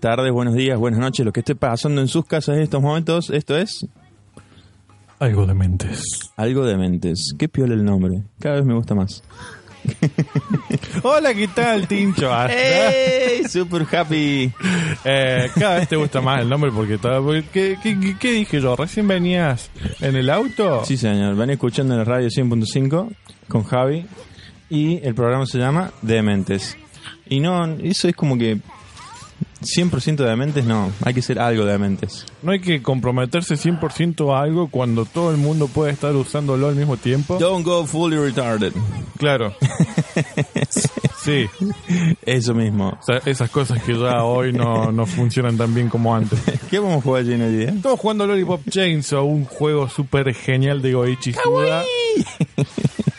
Buenas tardes, buenos días, buenas noches, lo que esté pasando en sus casas en estos momentos, esto es Algo de mentes. Algo de Mentes. Qué piola el nombre, cada vez me gusta más. Hola, ¿qué tal, Tincho? Ah, ¡Ey! Super happy. eh, cada vez te gusta más el nombre porque, todo- porque- ¿qué, qué, dije yo? ¿Recién venías en el auto? Sí, señor, van escuchando en la radio 100.5 con Javi y el programa se llama Dementes. Y no, eso es como que 100% de dementes, no, hay que ser algo de dementes. No hay que comprometerse 100% a algo cuando todo el mundo puede estar usándolo al mismo tiempo. Don't go fully retarded. Claro. sí. Eso mismo. O sea, esas cosas que ya hoy no, no funcionan tan bien como antes. ¿Qué vamos a jugar allí en el día? Estamos jugando Lollipop Chainsaw, un juego súper genial de Goichi Suda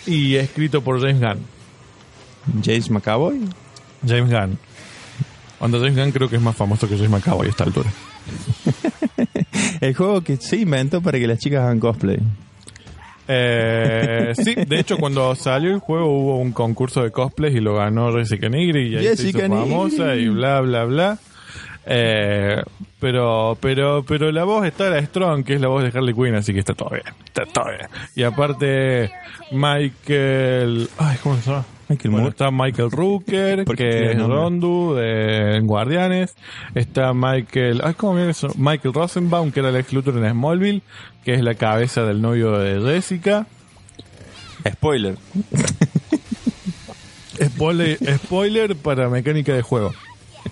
y escrito por James Gunn. Jace McAvoy. James Gunn. Cuando James Gunn creo que es más famoso que James McAvoy a esta altura. El juego que se inventó para que las chicas hagan cosplay. Eh, sí, de hecho cuando salió el juego hubo un concurso de cosplays y lo ganó Jessica Nigri y ahí se Jessica hizo famosa y bla bla bla. Eh, pero pero pero la voz está la Strong, que es la voz de Harley Quinn, así que está todo bien, está todo bien. Y aparte Michael, ay, ¿cómo se llama? Michael Bueno, Moore. está Michael Rooker, ¿Por qué que es? Rondu de Guardianes. Está Michael, ay, ¿cómo viene eso? Michael Rosenbaum, que era el ex Luthor en Smallville, que es la cabeza del novio de Jessica. Spoiler. Spoiler, spoiler para mecánica de juego.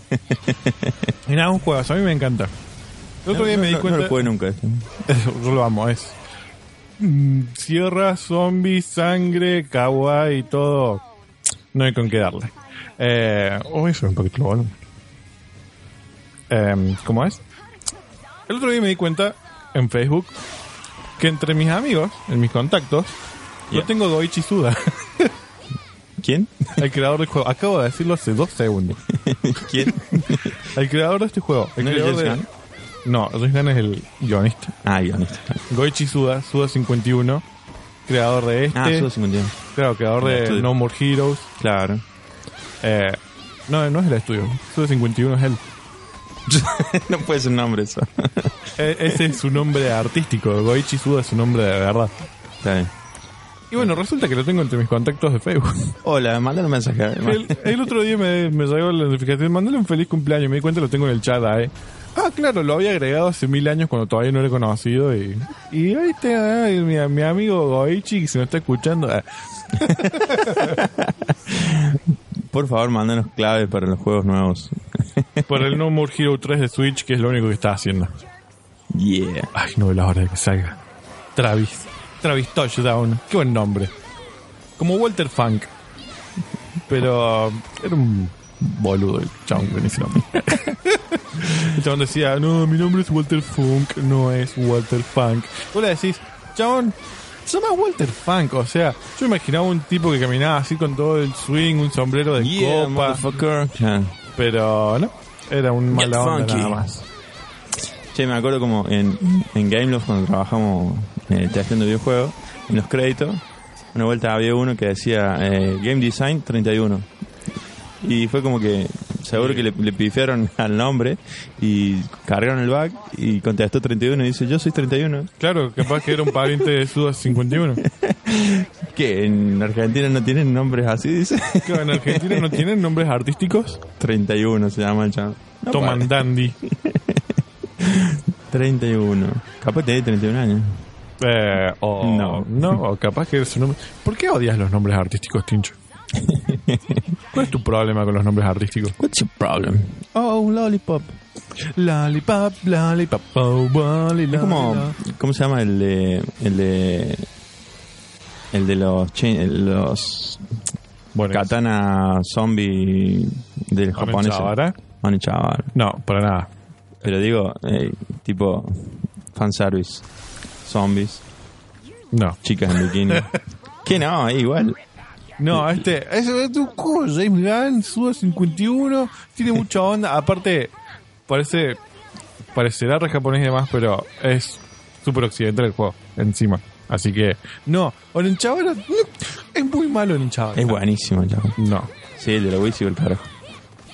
Y nada, un juego, a mí me encanta. El otro día No, me di cuenta. No lo jugué nunca. este. Yo lo amo, es. mm, Sierra, zombies, sangre, kawaii y todo. No hay con qué darle. Eh, eso es un poquito bueno. Em, ¿Cómo es? El otro día me di cuenta en Facebook que entre mis amigos, en mis contactos, yo tengo Goichi Suda, ¿Quién? el creador del juego. Acabo de decirlo hace dos segundos. ¿Quién? El creador de este juego. El ¿No es creador James de-? No, es el guionista. Ah, guionista. Goichi Suda, Suda 51, creador de este. Ah, solo 51. Claro, creador de estudio. No More Heroes. Claro. Eh, no, no es el estudio. Suda 51 es él. no puede ser nombre eso. E- ese es su nombre artístico. Goichi Suda es su nombre de verdad. Está bien. Y bueno, resulta que lo tengo entre mis contactos de Facebook. Hola, mandale un mensaje. El, el otro día me, me llegó la notificación, mandale un feliz cumpleaños, me di cuenta lo tengo en el chat ahí. Ah, claro, lo había agregado hace mil años cuando todavía no era conocido y... Y ahí está mi, mi amigo Goichi que se me está escuchando. ah, Por favor, mándanos claves para los juegos nuevos. por el No More Hero 3 de Switch, que es lo único que está haciendo. Yeah. Ay, no veo la hora de que salga. Travis. Travis Touchdown. Qué buen nombre. Como Walter Funk. Pero era un boludo el chabón nombre. el chabón decía, no, mi nombre es Walter Funk, no es Walter Funk. Vos le decís, chabón, se llama Walter Funk. O sea, yo imaginaba un tipo que caminaba así con todo el swing, un sombrero de Yeah, copa. Pero no, era un mala onda funky. nada más. Che, me acuerdo como en, en Gameloft cuando trabajamos eh, testeando videojuegos, en los créditos, una vuelta había uno que decía eh, Game Design 31. Y fue como que seguro que le, le pifiaron al nombre y cargaron el bug y contestó 31 y dice yo soy 31. Claro, capaz que era un pariente de Suda 51. ¿Qué? ¿En Argentina no tienen nombres así? Dice. Que en Argentina no tienen nombres artísticos. 31 se llama el chavo. No, Toman para. Dandy. 31. Capaz tiene 31 años. Eh, o No. no. capaz que es su nombre. ¿Por qué odias los nombres artísticos, Tincho? ¿Cuál es tu problema con los nombres artísticos? What's your problem? Oh, lollipop. Lollipop, lollipop, oh, lolly, Es como, ¿cómo se llama el de, el de, el de los, los Bueno, katana zombie del japonés? Onechabara. No, para nada. Pero digo, eh, tipo, fanservice. Zombies, No. chicas en bikini. que no, igual. No, este, ese es un juego, James Gunn, Suda 51, tiene mucha onda, aparte, parece, parecerá re japonés y demás, pero es súper occidental el juego, encima. Así que, no, Onenchabara, no, es muy malo Onenchabara. Es buenísimo, chavo. No. Sí, el de la Wii el carajo.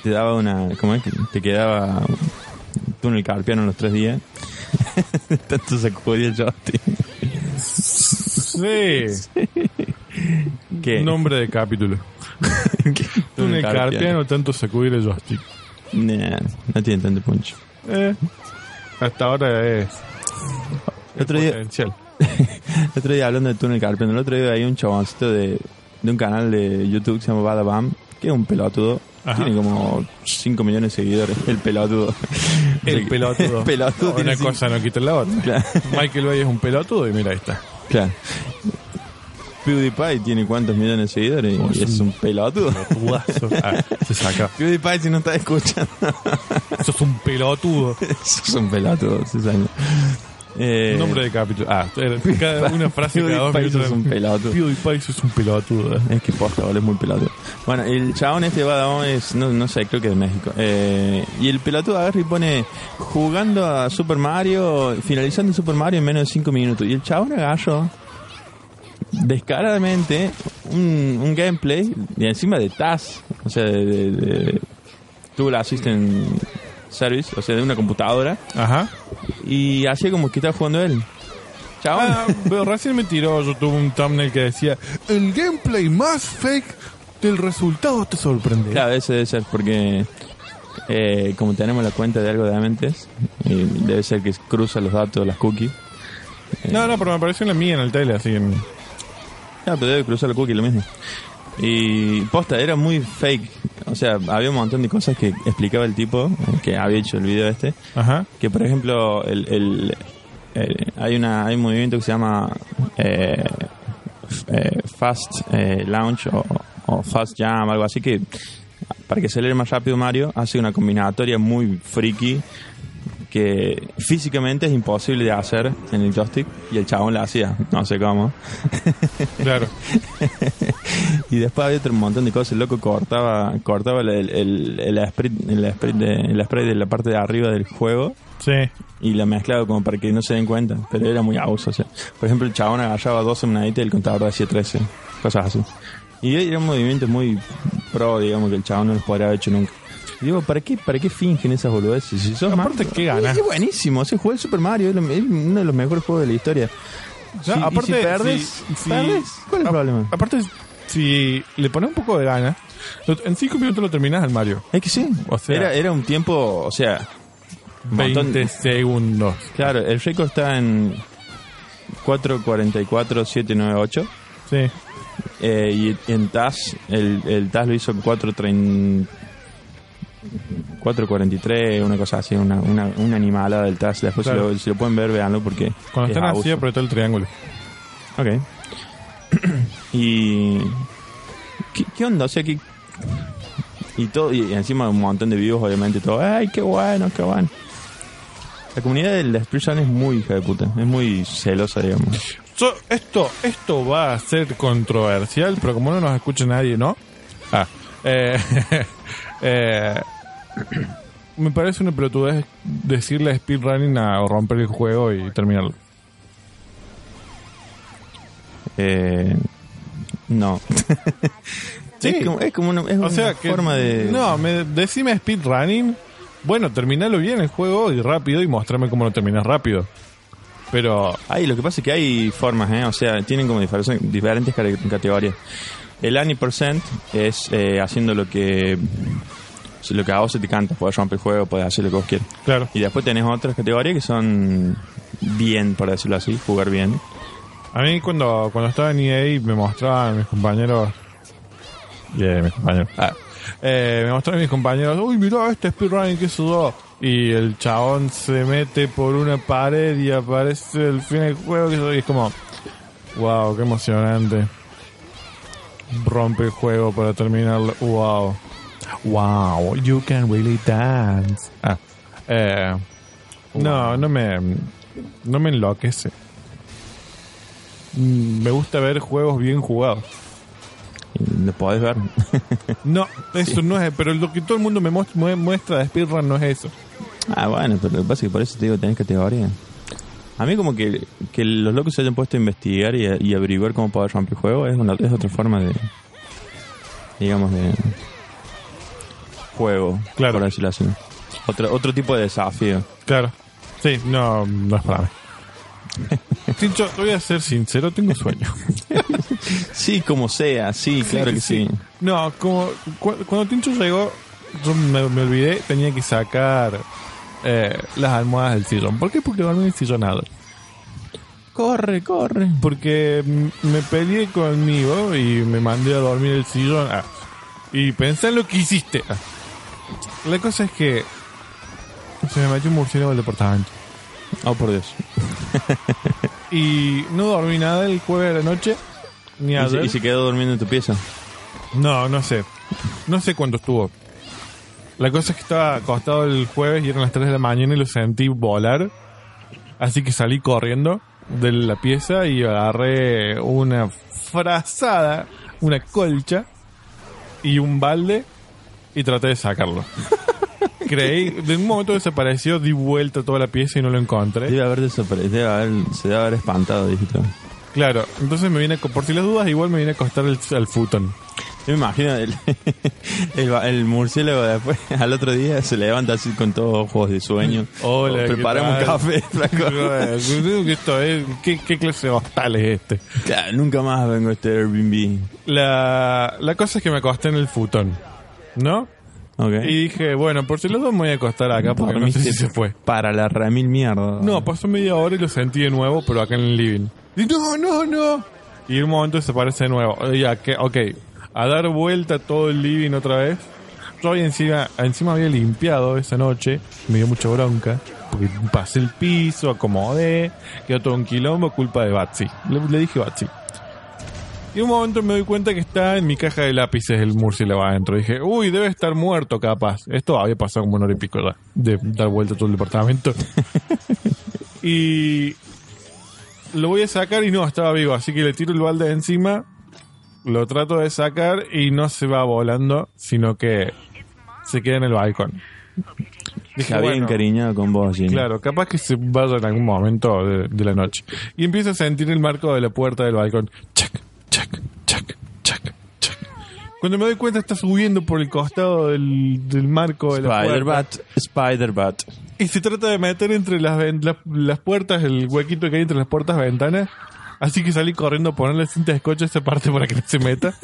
te daba una. ¿Cómo es? Te quedaba carpiano en los tres días. Tanto sacudía el joystick. Sí. ¿Qué? Nombre de capítulo. Túnel carpiano, tanto sacudir el joystick. Nah, no tiene tanto punch. Eh, hasta ahora es. El otro día, potencial. el otro día hablando de túnel carpiano, el otro día hay un chaboncito de, de un canal de YouTube que se llama Badabam, que es un pelotudo. Ajá. Tiene como 5 millones de seguidores, el pelotudo. El pelotudo. El pelotudo No, tiene Una cinco- cosa no quita la otra. Claro. Michael Bay es un pelotudo y mira, ahí está. Claro. PewDiePie tiene cuántos millones de seguidores Oh, y es es un- un pelotudo. Pelotudazo. Ah, se saca. PewDiePie si no está escuchando. Eso es un pelotudo. Eso es un pelotudo, Susana. Eh, Nombre de capítulo. Ah, era cada, una frase cada dos PewDiePie minutos. sos un pelotudo. PewDiePie sos un pelotudo. Es que posta, es muy pelotudo. Bueno, el chabón este Badabón es, no, no sé, creo que es de México. Eh, y el pelotudo agarra y pone jugando a Super Mario, finalizando Super Mario en menos de 5 minutos. Y el chabón agarró descaradamente un, un gameplay y encima de TAS, o sea, de, de, de Tool Assistant Service, o sea, de una computadora, Ajá. y hacía como que estaba jugando él. Chabón. Ah, pero recién me tiró YouTube un thumbnail que decía el gameplay más fake del resultado te sorprende. Claro, ese debe ser porque eh, como tenemos la cuenta de algo de Amentes, eh, debe ser que cruza los datos, las cookies. No, no, pero me apareció en la mía en el tele, así en... Claro, pero debe cruzar la cookie lo mismo. Y posta, era muy fake. O sea, había un montón de cosas que explicaba el tipo eh, que había hecho el video este. Ajá. Que por ejemplo, el, el- el- hay, una, hay un movimiento que se llama eh, eh, Fast eh, Launch o, o Fast Jam, algo así que para que acelere más rápido Mario hace una combinatoria muy friki que físicamente es imposible de hacer en el joystick y el chabón la hacía, no sé cómo. Claro. Y después había otro montón de cosas. El loco cortaba, cortaba el, el, el, sprite, el, sprite de, el spray de la parte de arriba del juego Sí. y la mezclaba como para que no se den cuenta. Pero era muy abuso. O sea, por ejemplo, el chabón agarraba 12 moneditas y el contador decía 13. Cosas así. Y era un movimiento muy pro, digamos, que el chabón no los podría haber hecho nunca. Y digo, ¿para qué, ¿para qué fingen esas boludeces? Si sos Aparte, más- ¿qué ganas? Es buenísimo. O sea, jugué el Super Mario, es uno de los mejores juegos de la historia. O sea, Sí, y aparte, si perdes, si- ¿perdes? ¿Cuál es el a- problema? Aparte, si le pones un poco de ganas, en cinco minutos lo terminas al Mario. Es que sí. O sea- era, era un tiempo, o sea, un montón- 20 segundos. Claro, el récord está en 4.44.798 Sí. eh, y en TAS, el, el TAS lo hizo en 4.30 4.43, una cosa así, una, una, una animalada del TAS. Después Claro. si, lo, si lo pueden ver, véanlo porque Cuando es están así, abuso. apretó el triángulo. Ok. y... ¿qué, ¿Qué onda? O sea, que... Y todo, y encima un montón de vivos, obviamente, todo. ¡Ay, qué bueno, qué bueno! La comunidad del Spirit Run es muy hija de puta, es muy celosa, digamos. So, esto, esto va a ser controversial, pero como no nos escucha nadie, ¿no? Ah, eh, eh, me parece una pelotudez decirle a speedrunning a romper el juego y terminarlo. Eh, no. Sí. Es como, es como una, es O una sea, que, forma de... No, me, decime speedrunning. Bueno, terminalo bien el juego y rápido y mostrame cómo lo terminas rápido. Pero, Ay, lo que pasa es que hay formas, ¿eh? O sea, tienen como diferentes, diferentes cate- categorías. El Any% es eh, haciendo lo que lo que a vos se te canta. Puedes romper el juego, puedes hacer lo que vos quieras. claro. Y después tenés otras categorías que son bien, por decirlo así, jugar bien. A mí cuando, cuando estaba en EA me mostraban mis compañeros... Yeah, mis compañeros. Ah. Eh, me mostraban mis compañeros, uy, mirá este speedrunning que sudó. Y el chabón se mete por una pared y aparece el fin del juego que. Y es como, wow, qué emocionante. Rompe el juego para terminarlo. Wow. Wow, you can really dance. Ah. Eh, No, no me, no me enloquece. Mm, Me gusta ver juegos bien jugados. Y lo podés ver. No, eso no es, pero lo que todo el mundo me muest- mue- muestra de speedrun no es eso. ah, bueno, pero lo que pasa es que por eso te digo, tenés categoría. A mí como que, que los locos se hayan puesto a investigar y, a- y averiguar cómo poder romper el juego es, una, es otra forma de, digamos, de, juego. Claro. Por decirlo así. Otro, otro tipo de desafío. Claro. Sí, no, no es para mí. Tincho, voy a ser sincero, tengo sueño. Sí, como sea, sí, claro que sí. No, como cu- cuando Tincho llegó, yo me, me olvidé, tenía que sacar eh, las almohadas del sillón. ¿Por qué? Porque dormí en el nada. Corre, corre. Porque me peleé conmigo y me mandé a dormir el sillón. Ah, y pensé en lo que hiciste. Ah. La cosa es que se me metió un murciélago el departamento. Oh, por Dios. Y no dormí nada el jueves de la noche. Ni ¿Y se, y se quedó durmiendo en tu pieza? No, no sé. No sé cuánto estuvo. La cosa es que estaba acostado el jueves y eran las 3 de la mañana y lo sentí volar. Así que salí corriendo de la pieza y agarré una frazada, una colcha y un balde y traté de sacarlo. Creí, de un momento desapareció, di vuelta toda la pieza y no lo encontré. Debe haber desaparecido, debe haber, se debe haber espantado, dijiste. Claro, entonces me co- por si las dudas, igual me vine a acostar al, al futón. Yo me imagino el, el, el murciélago después, al otro día, se levanta así con todos ojos de sueño. Hola, ¿qué Preparamos un café, flaco. ¿Qué esto es? ¿Qué, qué clase de hostal es este? Claro, nunca más vengo a este Airbnb. La, la cosa es que me acosté en el futón, ¿no? Y dije, bueno, por si los dos me voy a acostar acá porque no sé si se fue. Para la remil mierda. No, pasó media hora y lo sentí de nuevo, pero acá en el living. Y no, no, no. Y en un momento desaparece de nuevo. Ya, que, ok. A dar vuelta todo el living otra vez. Yo había encima, encima había limpiado esa noche. Me dio mucha bronca. Porque pasé el piso, acomodé. Quedó todo un quilombo, culpa de Batsy. Le, le dije Batsy. Y en un momento me doy cuenta que está en mi caja de lápices el murciélago adentro. Dije, uy, debe estar muerto capaz. Esto había pasado como una hora y pico ya. De dar vuelta todo el departamento. y lo voy a sacar y no, estaba vivo. Así que le tiro el balde de encima. Lo trato de sacar y no se va volando, sino que se queda en el balcón. Se había bueno, encariñado con vos, Gino. Claro, capaz que se vaya en algún momento de, de la noche. Y empiezo a sentir el marco de la puerta del balcón. Chac, chac, chac, chac, chac. Cuando me doy cuenta está subiendo por el costado del, del marco de la puerta. Spider-Bat, Spider-Bat. Y se trata de meter entre las, las, las puertas, el huequito que hay entre las puertas ventanas. Así que salí corriendo a ponerle cinta de a esa parte para que no se meta.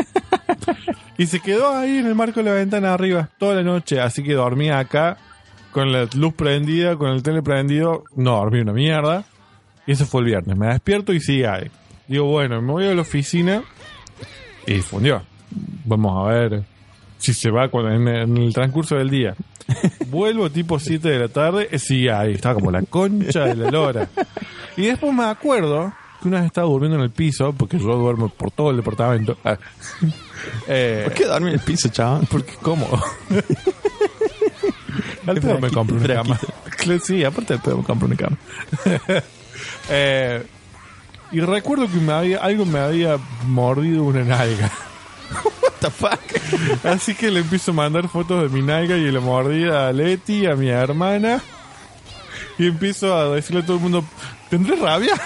y se quedó ahí en el marco de la ventana arriba toda la noche. Así que dormía acá con la luz prendida, con el tele prendido. No dormí una mierda. Y eso fue el viernes. Me despierto y sigue ahí. Digo, bueno, me voy a la oficina y fundió. Vamos a ver si se va cuando, en, en el transcurso del día. Vuelvo tipo 7 de la tarde, eh, sigue ahí, estaba como la concha de la lora. Y después me acuerdo que una vez estaba durmiendo en el piso, porque yo duermo por todo el departamento. Ah. Eh, ¿Por qué dormir en el piso, chaval? porque es cómodo. Al pedo me compro una cama. Sí, aparte del pedo me compro una cama. Eh, y recuerdo que me había, algo me había mordido una nalga. What the fuck? Así que le empiezo a mandar fotos de mi nalga y la mordida a Leti, a mi hermana. Y empiezo a decirle a todo el mundo, ¿tendré rabia?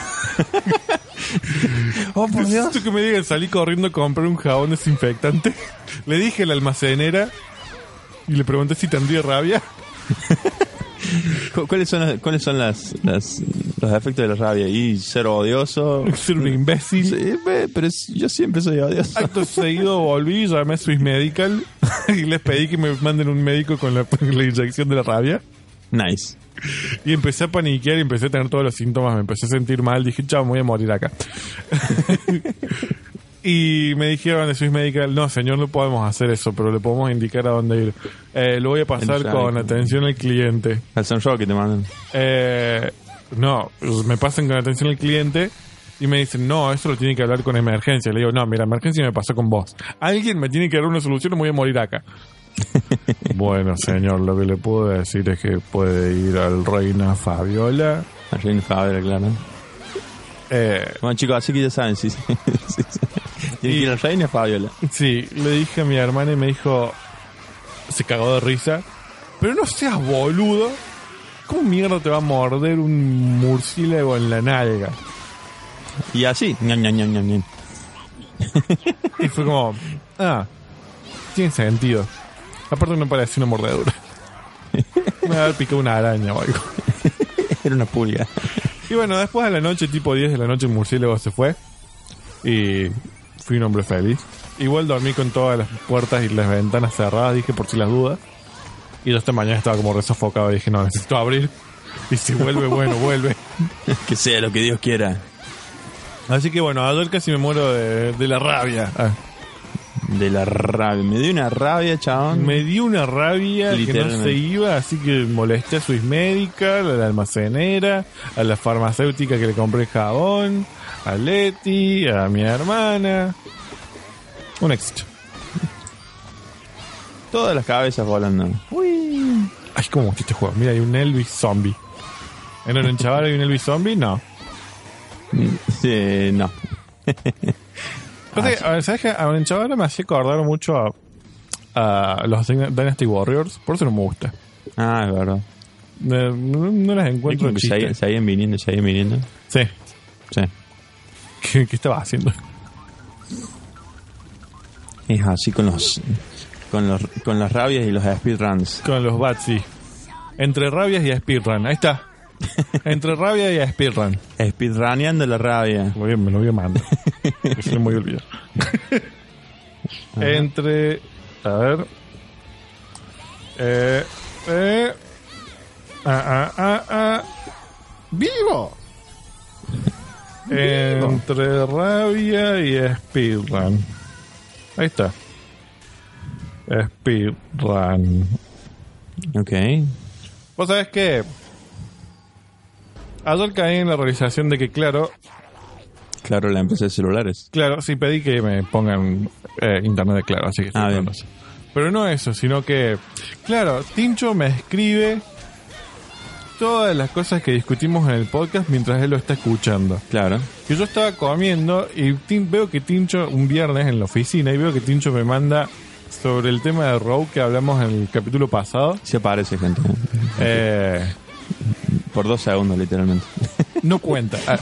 Oh, por Dios. Que me digan, salí corriendo a comprar un jabón desinfectante. Le dije a la almacenera y le pregunté si tendría rabia. ¿Cu- ¿Cuáles son, las- cuáles son las, las- los efectos de la rabia? Y ser odioso. Ser un imbécil. Sí, pero yo siempre soy odioso. Acto seguido volví, llamé a Swiss Medical y les pedí que me manden un médico con la, la inyección de la rabia. Nice. Y empecé a paniquear y empecé a tener todos los síntomas. Me empecé a sentir mal. Dije, chao, me voy a morir acá. Y me dijeron de Swiss Medical, no, señor, no podemos hacer eso, pero le podemos indicar a dónde ir. Eh, lo voy a pasar con atención al cliente. Al Sunrock que te mandan. Eh, no, me pasan con atención al cliente y me dicen, no, eso lo tiene que hablar con emergencia. Le digo, no, mira, emergencia me pasó con vos. Alguien me tiene que dar una solución o me voy a morir acá. bueno, señor, lo que le puedo decir es que puede ir al Reina Fabiola. Al Reino Fabra, claro. Eh, Bueno, chicos, así que ya saben, sí. Tienen que ir al Reino Fabiola. sí, le dije a mi hermana y me dijo, se cagó de risa, pero no seas boludo. ¿Cómo mierda te va a morder un murciélago en la nalga? Y así. ñam, ñam, ñam. Y fue como, ah, tiene sentido. Aparte no parecía una mordedura. Me había picado una araña o algo. Era una pulga. Y bueno, después de la noche, tipo 10 de la noche, el murciélago se fue. Y fui un hombre feliz. Igual dormí con todas las puertas y las ventanas cerradas, dije por si las dudas. Y yo esta mañana estaba como resofocado y dije, no, necesito abrir. Y si vuelve, bueno, vuelve. que sea lo que Dios quiera. Así que bueno, ayer casi me muero de, de la rabia. Ah, De la rabia. Me dio una rabia, chabón. me dio una rabia que no se iba, así que molesté a Swiss Medical, a la almacenera, a la farmacéutica que le compré jabón, a Leti, a mi hermana. Un éxito. Todas las cabezas volando. Ay, cómo gusta este juego. Mira, hay un Elvis zombie. ¿En el chaval hay un Elvis zombie? No. Sí, no. Pasa que, a ver, ¿Sabes qué? A un chaval me hacía acordar mucho a, a los Dynasty Warriors. Por eso no me gusta. Ah, es verdad. No, no- no las encuentro que se, seguían viniendo, seguían viniendo. Sí. Sí. ¿Qué, qué estaba haciendo? Es así con los con los con las rabias y los speedruns. Con los Batsy. Entre rabias y speedrun. Ahí está. Entre rabia y speedrun. Speedruneando la rabia. Muy bien, me lo voy a mandar. Voy a olvidar. Entre. A ver. Eh. Eh. Ah, ah, ah, ah. ¡Vivo! Entre rabia y speedrun. Ahí está. Speedrun. Ok. Vos sabés que. Ayer caí en la realización de que, claro, Claro, la empresa de celulares. Claro, sí pedí que me pongan eh, internet de claro, así que Ah, bien. Pero no eso, sino que, claro, Tincho me escribe todas las cosas que discutimos en el podcast mientras él lo está escuchando. Claro. Que yo estaba comiendo y veo que Tincho, un viernes en la oficina, y veo que Tincho me manda sobre el tema de Row que hablamos en el capítulo pasado. Se aparece gente. Eh, Por dos segundos, literalmente. no cuenta. Ah.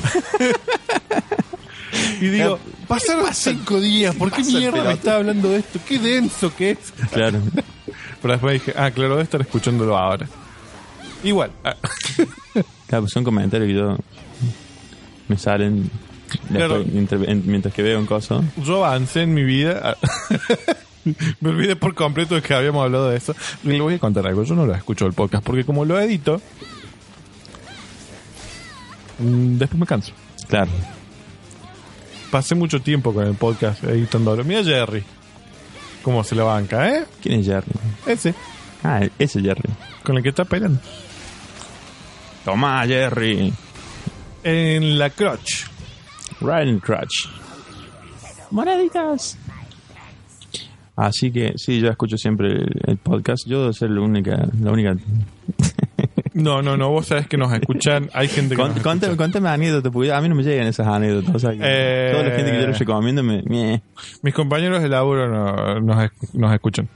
y digo, pasaron cinco días, ¿por qué mierda me está hablando de esto? ¿Qué denso que es? Claro. Pero después dije, ah, claro, debe estar escuchándolo ahora. Igual. ah, Claro, pues son comentarios que yo me salen Claro. después, mientras, en- mientras que veo un coso. yo avancé en mi vida. me olvidé por completo de que habíamos hablado de eso. Y le voy a contar algo. Yo no lo escucho el podcast porque como lo edito, después me canso. Claro. Pasé mucho tiempo con el podcast editándolo. Mira Jerry. Cómo se la banca, ¿eh? ¿Quién es Jerry? Ese. Ah, ese es Jerry. Con el que está peleando. Toma, Jerry. En la crotch. Ryan Crutch. Moneditas. Así que sí, yo escucho siempre el, el podcast. Yo debo ser la única, la única. No, no, no. Vos sabés que nos escuchan. Hay gente que Con- nos Contame, escucha. contame anécdotas, porque a mí no me llegan esas anécdotas. O sea, Eh. Toda la gente que yo les recomiendo me. meh. Mis compañeros de laburo no- nos, nos escuchan.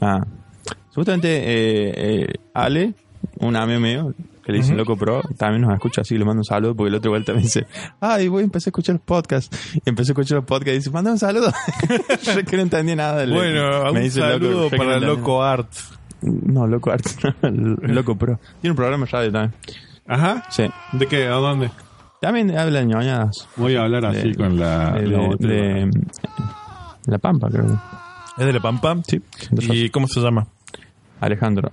Ah. Supuestamente eh, eh, Ale, un amigo mío, que le dice Loco Pro, también nos escucha así, le mando un saludo, porque el otro vuelta me dice, ay, voy a empezar a escuchar los podcasts. Y empecé a escuchar los podcasts y dice, manda un saludo. yo que no entendía nada. le- Bueno, me un dice Loco, saludo no para Loco Art. No, Loco Art, Loco Pro. Tiene un programa de radio también. Ajá. Sí. ¿De qué? ¿A dónde? También habla de ñoñadas. Voy a hablar así De- con la, de, la de- de- La Pampa, creo. ¿Es de la Pam Pam? Sí. ¿Y cómo se llama? Alejandro.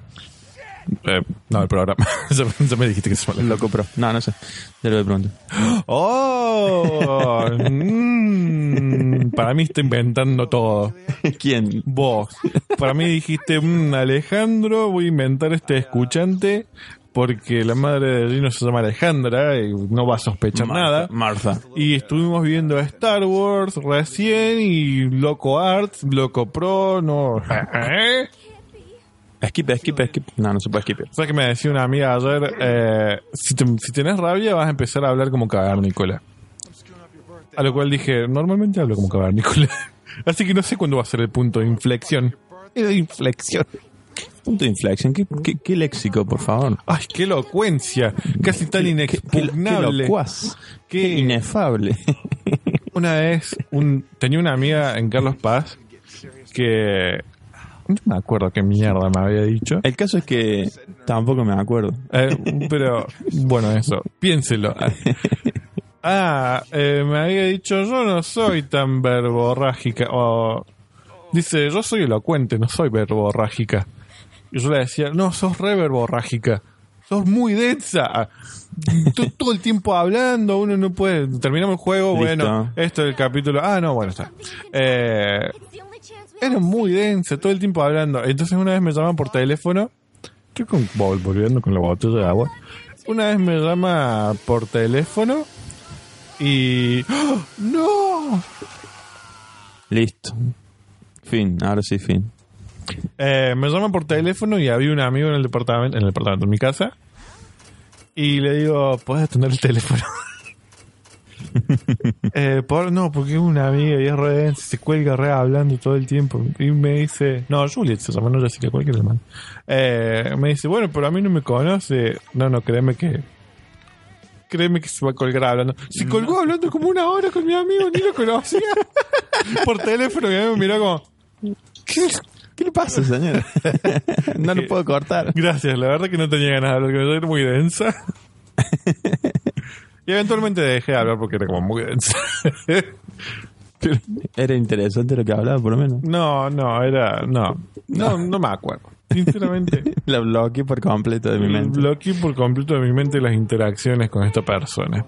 Eh, no, el programa. ya, me dijiste que se. Loco Pro. No, no sé. Ya lo de pronto. ¡Oh! Mm, para mí está inventando todo. ¿Quién? Vos. Para mí dijiste, "Mm, Alejandro, voy a inventar este escuchante porque la madre de Gino se llama Alejandra y no va a sospechar nada. Martha. Y estuvimos viendo Star Wars recién y Loco Arts, Loco Pro, no. ¿Eh? Skip, skip, skip. No, no se puede skip. ¿Sabes que me decía una amiga ayer? Eh, si, te- si tenés rabia vas a empezar a hablar como cavernícola. A lo cual dije, normalmente hablo como cavernícola. Así que no sé cuándo va a ser el punto de inflexión. De inflexión. Punto de inflexión. ¿Qué, qué, qué léxico, por favor? ¡Ay, qué elocuencia! Casi tan Qué, inexpugnable. locuaz. Qué- Qué inefable. Una vez un, tenía una amiga en Carlos Paz que No me acuerdo qué mierda me había dicho. El caso es que tampoco me acuerdo. Eh, pero, bueno, eso. Piénselo. Ah, eh, me había dicho, yo no soy tan verborrágica. O, dice, yo soy elocuente, no soy verborrágica. Y yo le decía, no, sos re verborrágica. Sos muy densa. Tú todo el tiempo hablando, uno no puede. Terminamos el juego, Listo. bueno, esto es el capítulo. Ah, no, bueno, está. Eh, era muy densa, todo el tiempo hablando. Entonces una vez me llaman por teléfono. Estoy con, vol- volviendo con la botella de agua. Una vez me llama por teléfono y... ¡Oh! ¡No! Listo. Fin, ahora sí, fin. Eh, me llama por teléfono y había un amigo en el departamento, en el departamento, en mi casa. Y le digo, ¿puedes atender el teléfono? eh, por, no, porque es una amiga y es re se cuelga re hablando todo el tiempo. Y me dice, no, Juliet se llama, no Jessica, cualquier hermano. Eh, me dice, bueno, pero a mí no me conoce. No, no, créeme que. Créeme que se va a colgar hablando. Se colgó hablando como una hora con mi amigo, ni lo conocía. por teléfono, y a mí me miró como. ¿Qué? ¿Qué le pasa, señor? no lo puedo cortar. Gracias, la verdad que no tenía ganas de hablar, me era muy densa. Y eventualmente dejé de hablar porque era como muy. Era interesante lo que hablaba, por lo menos. no, no, era. No, no, no me acuerdo. Sinceramente, La bloqueé por completo de mi mente. bloqueé por completo de mi mente las interacciones con esta persona.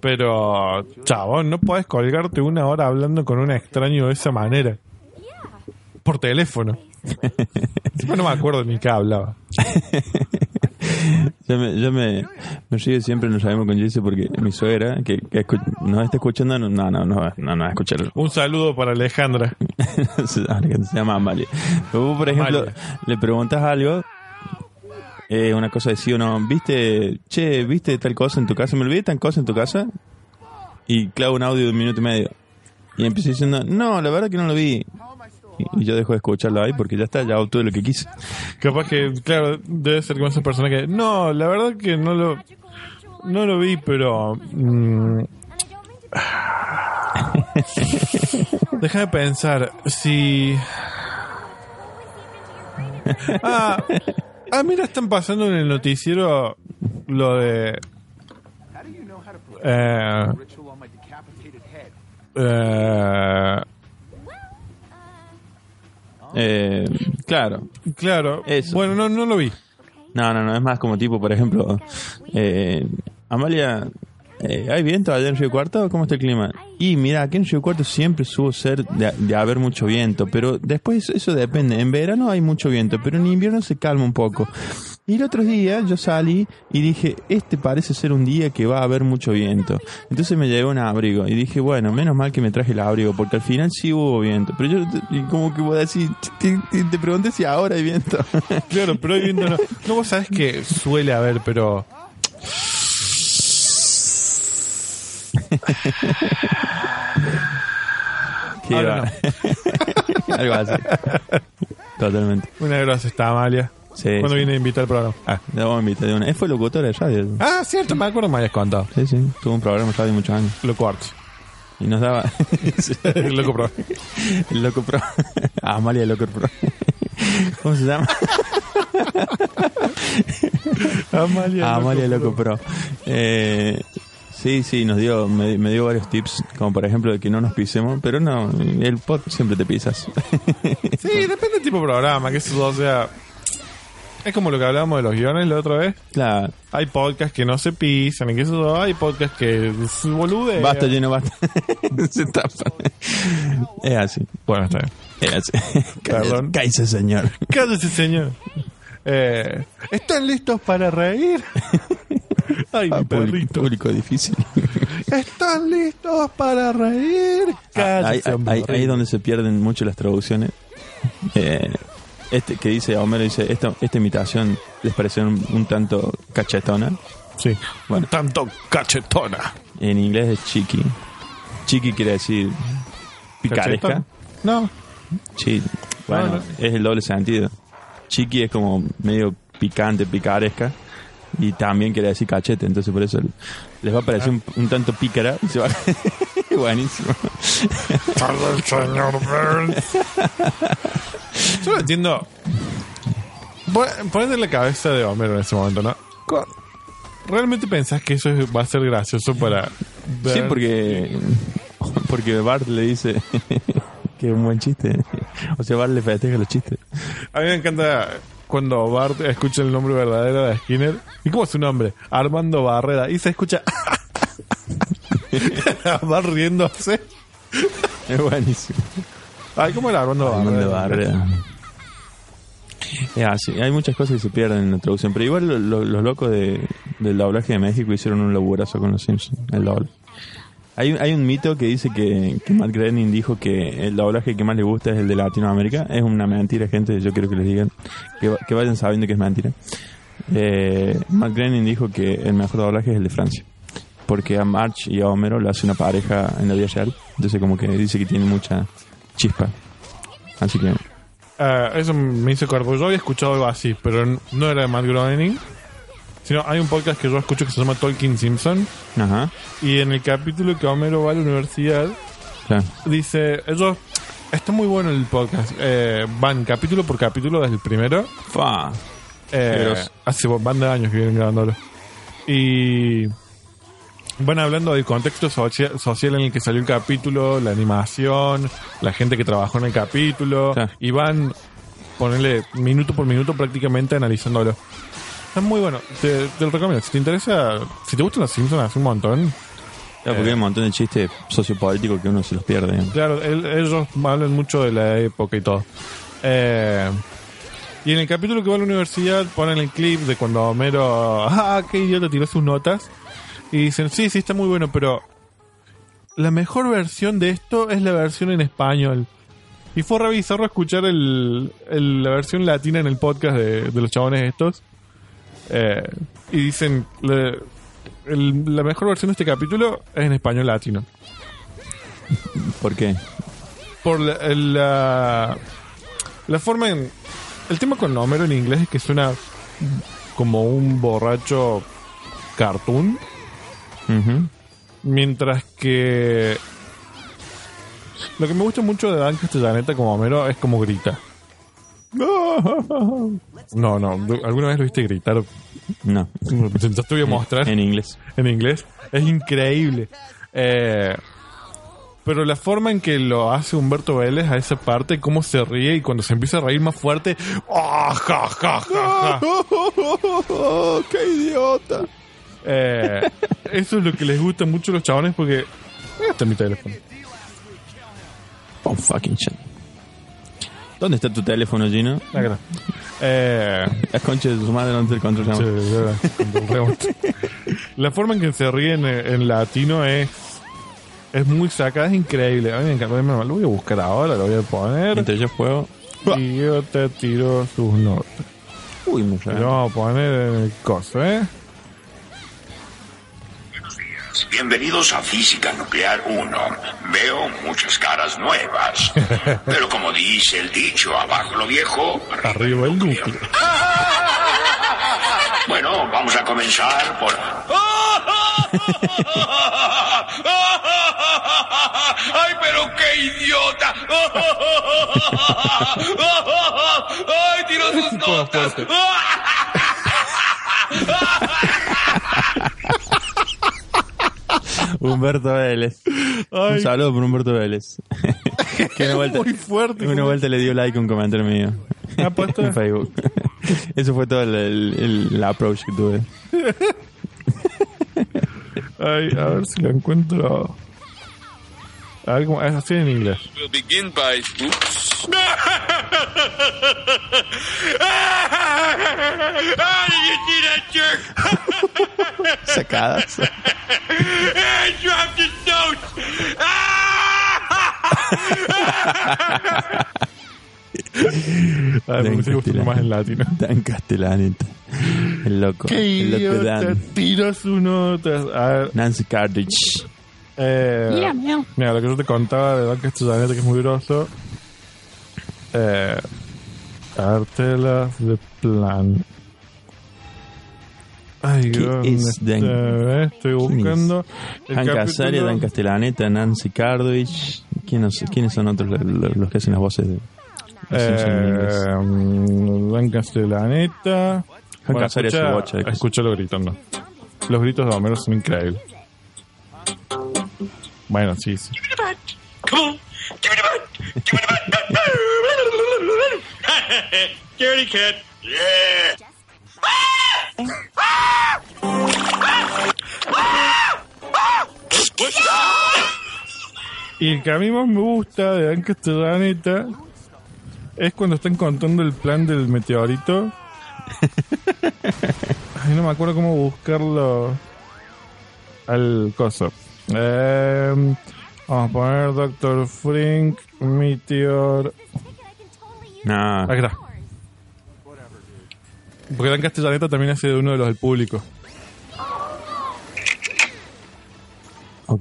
Pero, chabón, no puedes colgarte una hora hablando con un extraño de esa manera. Por teléfono. No me acuerdo ni qué hablaba. Yo me, yo me, me río siempre, nos sabemos con Jesse porque mi suegra, que, que escu- nos está escuchando, no, no, no, no, no, no va a escucharlo. Un saludo para Alejandra. se, llama Amalia. Vos, por ejemplo, Amalia. le preguntas algo, eh, una cosa de sí o no, ¿viste, che, viste tal cosa en tu casa? ¿Me olvidé tal cosa en tu casa? Y clavo un audio de un minuto y medio. Y empieza diciendo, no, la verdad que no lo vi. Y, yo dejo de escucharlo ahí porque ya está, ya obtuve lo que quise. Capaz que, claro, debe ser como esa persona que. No, la verdad que no lo. No lo vi, pero. mm, deja de pensar. Si. Ah, ah, mira, están pasando en el noticiero lo de. Eh, eh, Eh, claro. claro. Eso. Bueno, no, no lo vi. No, no, no, es más como tipo, por ejemplo, eh, Amalia, eh, ¿hay viento allá en Río Cuarto? ¿Cómo está el clima? Y mira, aquí en Río Cuarto siempre suele ser de, de haber mucho viento, pero después eso depende. En verano hay mucho viento, pero en invierno se calma un poco. Y el otro día yo salí y dije, este parece ser un día que va a haber mucho viento. Entonces me llevé un abrigo y dije, bueno, menos mal que me traje el abrigo, porque al final sí hubo viento. Pero yo, y como que voy a decir, te, te- te pregunté si ahora hay viento. Claro, pero hoy viendo no. No, vos sabés que suele haber, pero. Ahora iba- Algo así. Totalmente. Una grosa está Amalia. Sí, Cuando sí. viene a invitar al programa. Ah, le vamos a invitar de una. Él fue locutor de radio. Ah, cierto, me acuerdo, me habías contado. Sí, sí. Tuvo un programa de radio muchos años. Lo cuarto. Y nos daba. Sí. Loco pro. El Loco Pro. Ah, Amalia el Loco Pro. ¿Cómo se llama? Amalia. Amalia el Loco Pro. Eh, sí, sí, nos dio, me, me dio varios tips, como por ejemplo de que no nos pisemos, pero no, el pod siempre te pisas. Sí, depende del tipo de programa, que eso, o sea. Es como lo que hablábamos de los guiones la otra vez. Claro. Hay podcasts que no se pisan y que eso, hay podcasts que se boludean. Basta, lleno, basta. se tapan. Es así. Bueno, está bien. Es así. Perdón. Cállese, señor. Cállese, señor. Eh, ¿Están listos para reír? Ay, mi Ah, público, perrito. público difícil. ¿Están listos para reír? ahí, Cállese, ahí- ahí- ahí es donde se pierden mucho las traducciones. Eh, este que dice, Homero dice, esta, esta imitación les pareció un, un tanto cachetona. Sí. Bueno. Un tanto cachetona. En inglés es chiqui. Chiqui quiere decir picaresca. ¿Cachetón? No. Sí. Bueno, No, no. es el doble sentido. Chiqui es como medio picante, picaresca. Y también quiere decir cachete. Entonces por eso les va a parecer un, un tanto pícara. y se va- Buenísimo. el señor Burns. Yo no entiendo. Pon- Ponete en la cabeza de Homero en ese momento, ¿no? ¿Realmente pensás que eso es- va a ser gracioso para? Sí, porque, porque Bart le dice que es un buen chiste. O sea, Bart le festeja los chistes. A mí me encanta cuando Bart escucha el nombre verdadero de Skinner. ¿Y cómo es su nombre? Armando Barrera. Y se escucha... Bart riéndose. Es buenísimo. Ay, ¿cómo era Armando Barrera? Es así, hay muchas cosas que se pierden en la traducción, pero igual lo- lo- los locos de, del doblaje de México hicieron un laburazo con los Simpsons, el doble. Hay, un- hay un mito que dice que, que Matt Groening dijo que el doblaje que más le gusta es el de Latinoamérica. Es una mentira, gente, yo quiero que les digan, que vayan sabiendo que es mentira. Eh, Matt Groening dijo que el mejor doblaje es el de Francia. Porque a March y a Homero lo hace una pareja en la vida real. Entonces como que dice que tiene mucha chispa. Así que Eh, eso me hizo cuerpo. Yo había escuchado algo así, pero no era de Matt Groening. Sino hay un podcast que yo escucho que se llama Talking Simpson. Ajá. Y en el capítulo que Homero va a la universidad, Claro. dice, ellos, está muy bueno el podcast, eh, van capítulo por capítulo desde el primero, Fa. eh, hace van de años que vienen grabándolo. Y van hablando del contexto socia- social en el que salió el capítulo, la animación, la gente que trabajó en el capítulo, y van, ponerle minuto por minuto prácticamente analizándolo. Está muy bueno, te, te lo recomiendo. Si te interesa, si te gustan los Simpsons, hace un montón. Claro, porque hay un montón de chistes sociopolíticos que uno se los pierde. Claro, el- ellos hablan mucho de la época y todo. Eh, y en el capítulo que va a la universidad ponen el clip de cuando Homero, ah, qué idiota, tiró sus notas. Y dicen, sí, sí, está muy bueno, pero la mejor versión de esto es la versión en español. Y fue re bizarro escuchar el, el- la versión latina en el podcast de, de los chabones estos. Eh, y dicen, le- el- la mejor versión de este capítulo es en español latino. ¿Por qué? por la, la, la forma en... El tema con Homero en inglés es que suena como un borracho cartoon, Ujú. mientras que... Lo que me gusta mucho de Dan Castellaneta como Homero es como grita. No, no, ¿alguna vez lo viste gritar? No. Yo te voy a mostrar En inglés. en inglés. Es increíble. Eh, pero la forma en que lo hace Humberto Vélez a esa parte, cómo se ríe y cuando se empieza a reír más fuerte, ¡ah, ja, ja, ja, ja! ¡Qué idiota! Eh, eso es lo que les gusta mucho a los chabones porque... Está en mi teléfono. Oh, fucking shit. ¿Dónde está tu teléfono, Gino? Acá. Eh, La concha de su madre no te rebote. la forma en que se ríe en, en latino es... Es muy sacada, es increíble. A mí me encanta. Lo voy a buscar ahora, lo voy a poner. Mientras yo juego. Y yo te tiro sus notas. Uy, muy Lo vamos a poner en el coso, ¿eh? Bienvenidos a Física Nuclear 1. Veo muchas caras nuevas. Pero como dice el dicho, abajo lo viejo, Arriba el núcleo. Bueno, vamos a comenzar por... ¡Ay, pero qué idiota! ¡Ay, tiró sus notas! Humberto Vélez. Un saludo por Humberto Vélez. que una vuelta, Muy fuerte. una vuelta le dio like a un comentario mío. ¿Ha puesto? en Facebook. Eso fue todo el- el approach que tuve. Ay, a ver si lo encuentro. A ver cómo. Es así en inglés. We'll begin by oops. How did you see that jerk? Sacadas. I dropped his notes! A ver, me gusta más en latino. Dan Castellaneta. El loco. ¡Qué el loco! Dan. Tiro sus notas. A ver. Nancy Cartridge. Eh, mira, lo que yo te contaba de Dan Castellaneta, que es muy groso. Eh, cartelas de plan. Ay, ¿Qué ¿dónde es? Dan- Eh, Estoy buscando. el Han capítulo- Casaria, Dan Castellaneta, Nancy Cardwich. ¿Quiénes, ¿Quiénes son otros los, que hacen las voces de? Eh, mm, Dan Castellaneta. Han Casaria escucha, su bocha de cosas. escucha los gritos, no. Los gritos de Homero son increíbles. Scaredy cat. Yeah. Y el que a mí más me gusta de Dan Castellaneta es cuando están contando el plan del meteorito. Ay, no me acuerdo cómo buscarlo al coso. Eh, vamos a poner Doctor Frink, Meteor. No, Acá está. Porque Dan Castellaneta también hace de uno de los del público. ok.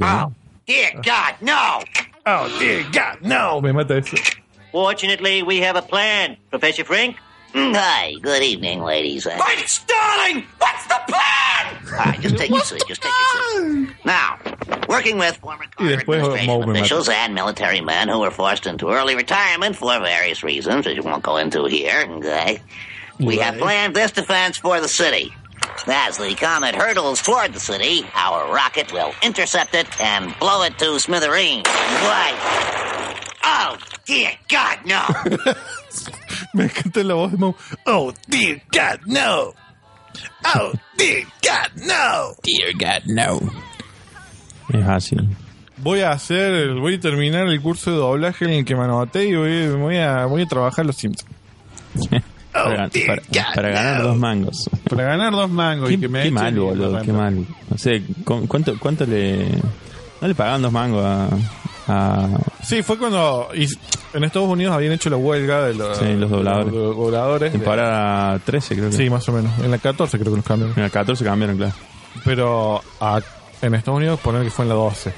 Dear God, no. Oh, dear God, no. Me mata eso. Fortunately, we have a plan, Professor Frink. Hi, good evening, ladies. Uh, Right, Starling. What's the plan? all right, just take your seat. Just take your seat. Now, working with former Y Carter después administration Mo me mata. officials and military men who were forced into early retirement for various reasons, which we won't go into here, okay? We have planned this defense for the city. As the comet hurtles toward the city, our rocket will intercept it and blow it to smithereens. Why? Oh, dear God, no. Me encanta la voz de Mo. Oh, dear God, no. Oh, dear God, no. Dear God, no. Es así. Voy a hacer, voy a terminar el curso de doblaje en el que me anoté y voy, voy a, voy a trabajar los Simpsons. para, para- para ganar dos mangos. Para ganar dos mangos Qué, y que me qué mal, boludo, qué mal. No sé, ¿cu- ¿cuánto, cuánto le... No le pagaban dos mangos a... a Sí, fue cuando en Estados Unidos habían hecho la huelga de los, Sí, los dobladores. de los dobladores. temporada 13, creo que. Sí, más o menos. En la 14 creo que los cambiaron. En la 14 cambiaron, claro. Pero a- en Estados Unidos poner que fue en la 12.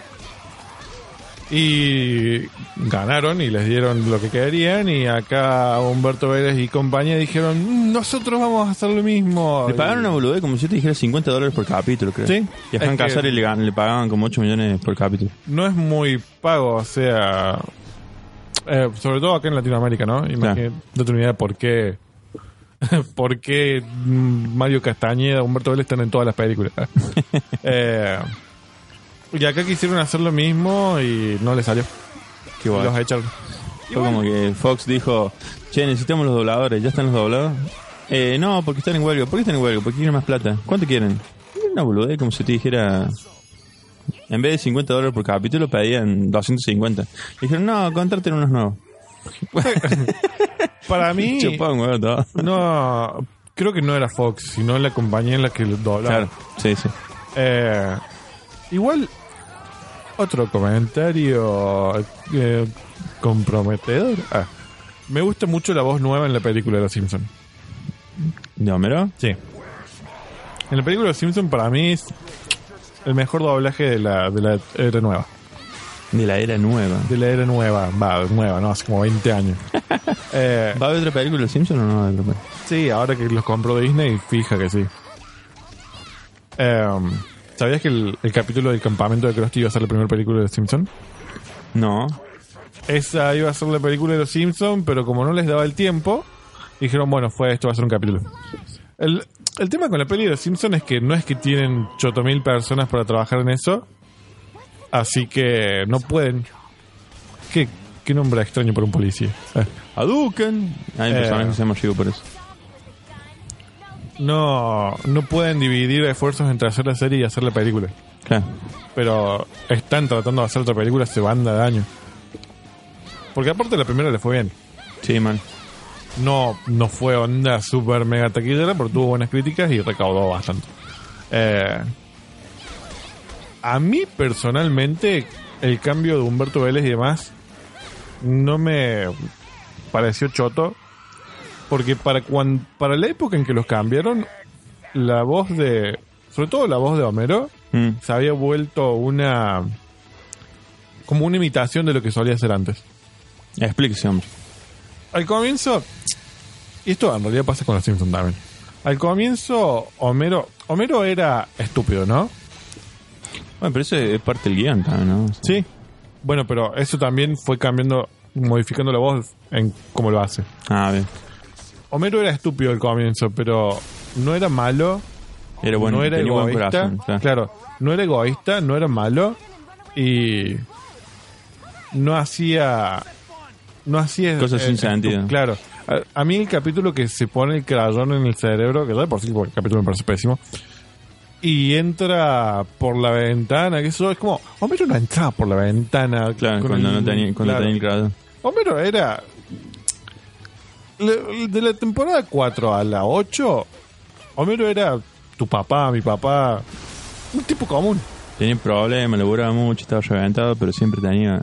Y ganaron y les dieron lo que querían y acá Humberto Vélez y compañía dijeron, "Mm, nosotros vamos a hacer lo mismo. Le pagaron una boludez como si yo te dijera 50 dólares por capítulo, creo. Sí. Y a Hank Es que- Azaria le, le pagaban como 8 millones por capítulo. No es muy pago, o sea... eh, sobre todo acá en Latinoamérica, ¿no? Imagínate, no tengo idea de por qué... por qué Mario Castañeda, Humberto Vélez están en todas las películas. Eh, y acá quisieron hacer lo mismo y no les salió. Qué guay. Los echaron. Fue como que Fox dijo, che, necesitamos los dobladores, ¿ya están los doblados? Eh, no, porque están en huelga. ¿Por qué están en huelga? Porque quieren más plata. ¿Cuánto quieren? Una boludez, como si te dijera... En vez de 50 dólares por capítulo, pedían 250. Y dijeron, no, contraten unos nuevos. Para mí, todo. no, creo que no era Fox, sino la compañía en la que lo doblaba. Claro, sí, sí. Eh, igual, otro comentario eh, comprometedor. Ah, me gusta mucho la voz nueva en la película de Los Simpsons. ¿De Homero? Sí. En la película de Los Simpsons para mí es el mejor doblaje de la, de la era nueva. De la era nueva. De la era nueva, va, nueva, no, hace como 20 años. Eh, ¿Va a haber otra película de Los Simpsons o no? Sí, ahora que los compró Disney, fija que sí. Em, ¿Sabías que el, el capítulo del campamento de Krusty iba a ser la primera película de Los Simpsons? No. Esa iba a ser la película de Los Simpsons, pero como no les daba el tiempo, dijeron, bueno, fue esto va a ser un capítulo. El, el tema con la peli de Los Simpsons es que no es que tienen chotomil personas para trabajar en eso, así que no pueden. ¿Qué, qué nombre extraño para un policía? Eh. Hadouken. Hay un Eh. personaje que se llama Rigo por eso. No, no pueden dividir esfuerzos entre hacer la serie y hacer la película. Claro. pero están tratando de hacer otra película hace banda de años. Porque aparte la primera le fue bien. Sí, man. No, no fue onda super mega taquillera, pero tuvo buenas críticas y recaudó bastante. Eh, a mí personalmente, el cambio de Humberto Vélez y demás no me pareció choto. Porque para, cuan- para la época en que los cambiaron, la voz de. Sobre todo la voz de Homero, Mm. se había vuelto una. como una imitación de lo que solía hacer antes. Explíquese, hombre. Al comienzo, y esto en realidad pasa con los Simpsons también. Al comienzo, Homero, Homero era estúpido, ¿no? Bueno, pero eso es parte del guion también, ¿no? Sí. Bueno, pero eso también fue cambiando, modificando la voz en cómo lo hace. Ah, bien. Homero era estúpido al comienzo, pero no era malo, Era bueno, no era tenía buen egoísta. corazón. claro. claro, no era egoísta, no era malo y no hacía no hacía Cosas sin sentido. Claro. A, a mí el capítulo que se pone el crayón en el cerebro, que ya de por sí el capítulo me parece pésimo, y entra por la ventana, que eso es como, Homero no entraba por la ventana. Claro, cuando el- no tenía, cuando claro. tenía el grado. Homero era. De la temporada 4 a la 8, Homero era tu papá, mi papá. Un tipo común. Tenía problemas, laburaba mucho, estaba reventado, pero siempre tenía...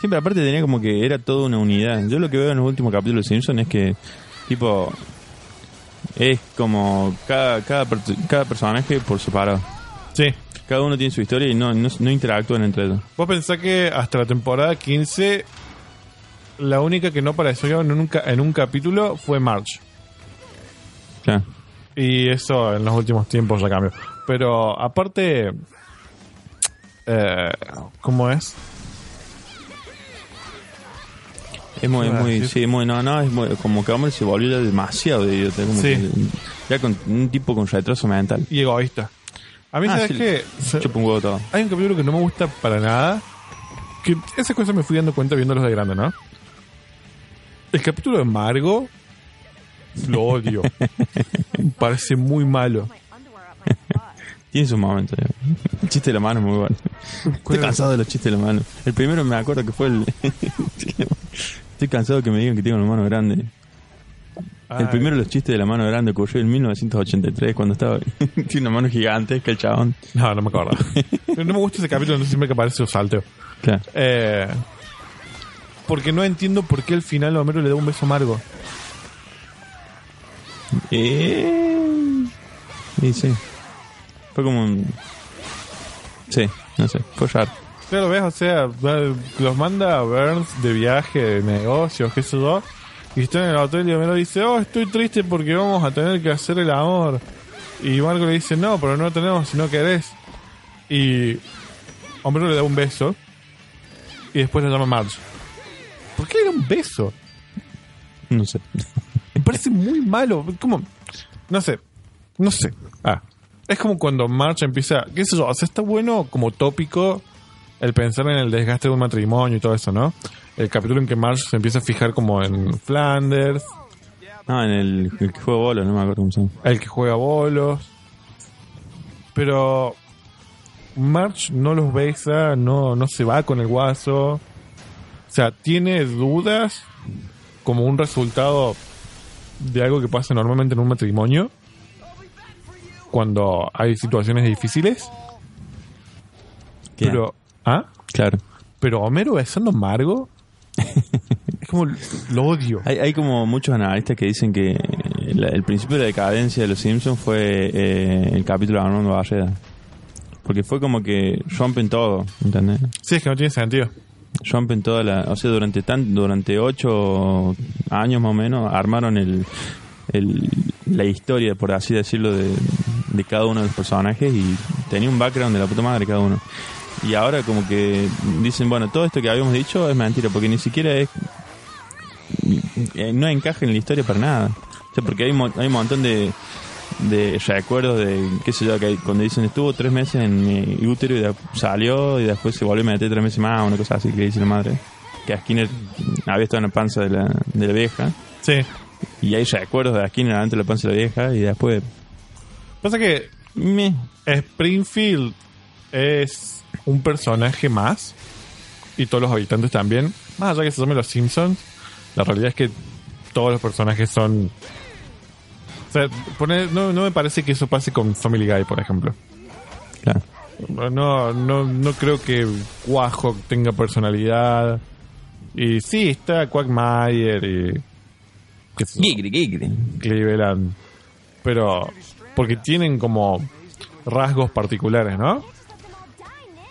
Siempre aparte tenía como que era toda una unidad. Yo lo que veo en los últimos capítulos de Simpson es que, tipo, es como cada, cada, cada personaje por separado. Sí. Cada uno tiene su historia y no, no, no interactúan entre ellos. Vos pensás que hasta la temporada 15, la única que no apareció en un, en un capítulo fue Marge. Claro. Y eso en los últimos tiempos ya cambió. Pero aparte, eh, ¿cómo es? Es muy, ¿Qué iba a muy, decir? sí, muy, no, no, es muy- como que Homer se volvió demasiado Sí. que- ya con un tipo con retraso mental. Y egoísta. A mí, Ah, ¿sabes sí, qué? Huevo todo. Hay un capítulo que no me gusta para nada. Que esa cosa me fui dando cuenta viéndolos de grande, ¿no? El capítulo de Margo lo odio. parece muy malo. Tiene sus momentos. ya. El chiste de la mano es muy bueno. Estoy cansado de los chistes de la mano. El primero me acuerdo que fue el... Estoy cansado que me digan que tengo la mano grande. El Ay, primero de los chistes de la mano grande ocurrió en 1983 cuando estaba... Tiene una mano gigante, que el chabón. No, no me acuerdo. Pero no me gusta ese capítulo, entonces siempre que aparece yo salteo. Claro. Eh, porque no entiendo por qué al final Homero le da un beso a Margo. Eh... Y sí. Fue como un... Sí, no sé. Fue raro. Claro, ves, o sea, los manda a Burns de viaje, de negocios, qué sé yo. Y está en el hotel y Homero dice, oh, estoy triste porque vamos a tener que hacer el amor. Y Marco le dice, no, pero no tenemos si no querés. Y Homero le da un beso. Y después le llama Marge. ¿Por qué era un beso? No sé. Me parece muy malo. Como, no sé, no sé. Ah, es como cuando Marge empieza, qué sé yo, o sea, está bueno como tópico el pensar en el desgaste de un matrimonio y todo eso, ¿no? El capítulo en que Marge se empieza a fijar como en Flanders, No, en el, el que juega bola, no me acuerdo cómo se llama. el que juega bolos. Pero Marge no los besa, no, no se va con el guaso. O sea, tiene dudas como un resultado de algo que pasa normalmente en un matrimonio. Cuando hay situaciones difíciles. ¿Qué? Pero, ¿ah? Claro. Pero Homero besando a Margo. es como, lo odio. Hay, hay como muchos analistas que dicen que la- el principio de la decadencia de los Simpsons fue eh, el capítulo de Armando Barreda. Porque fue como que rompen todo, ¿entendés? Sí, es que no tiene sentido. Rompen toda la... O sea, durante tan, durante ocho años más o menos armaron el, el- la historia, por así decirlo, de, de cada uno de los personajes y tenía un background de la puta madre cada uno. Y ahora como que dicen, bueno, todo esto que habíamos dicho es mentira, porque ni siquiera es... eh, no encaja en la historia para nada. O sea, porque hay, hay un montón de, de recuerdos de, qué sé yo, que cuando dicen estuvo tres meses en mi útero y de- salió y después se volvió a meter tres meses más, una cosa así que dice la madre. Que a Skinner había estado en la panza de la, de la vieja. Sí. Y hay recuerdos de Skinner adentro de la panza de la vieja y después... Pasa que. Springfield es un personaje más y todos los habitantes también. Más allá que se llame los Simpsons, la realidad es que todos los personajes son. O sea, poner- no, no me parece que eso pase con Family Guy, por ejemplo. Claro. No, no, no creo que Quajo tenga personalidad. Y sí, está Quagmire y. Gigri, gigri. Cleveland. Pero. Porque tienen como rasgos particulares, ¿no?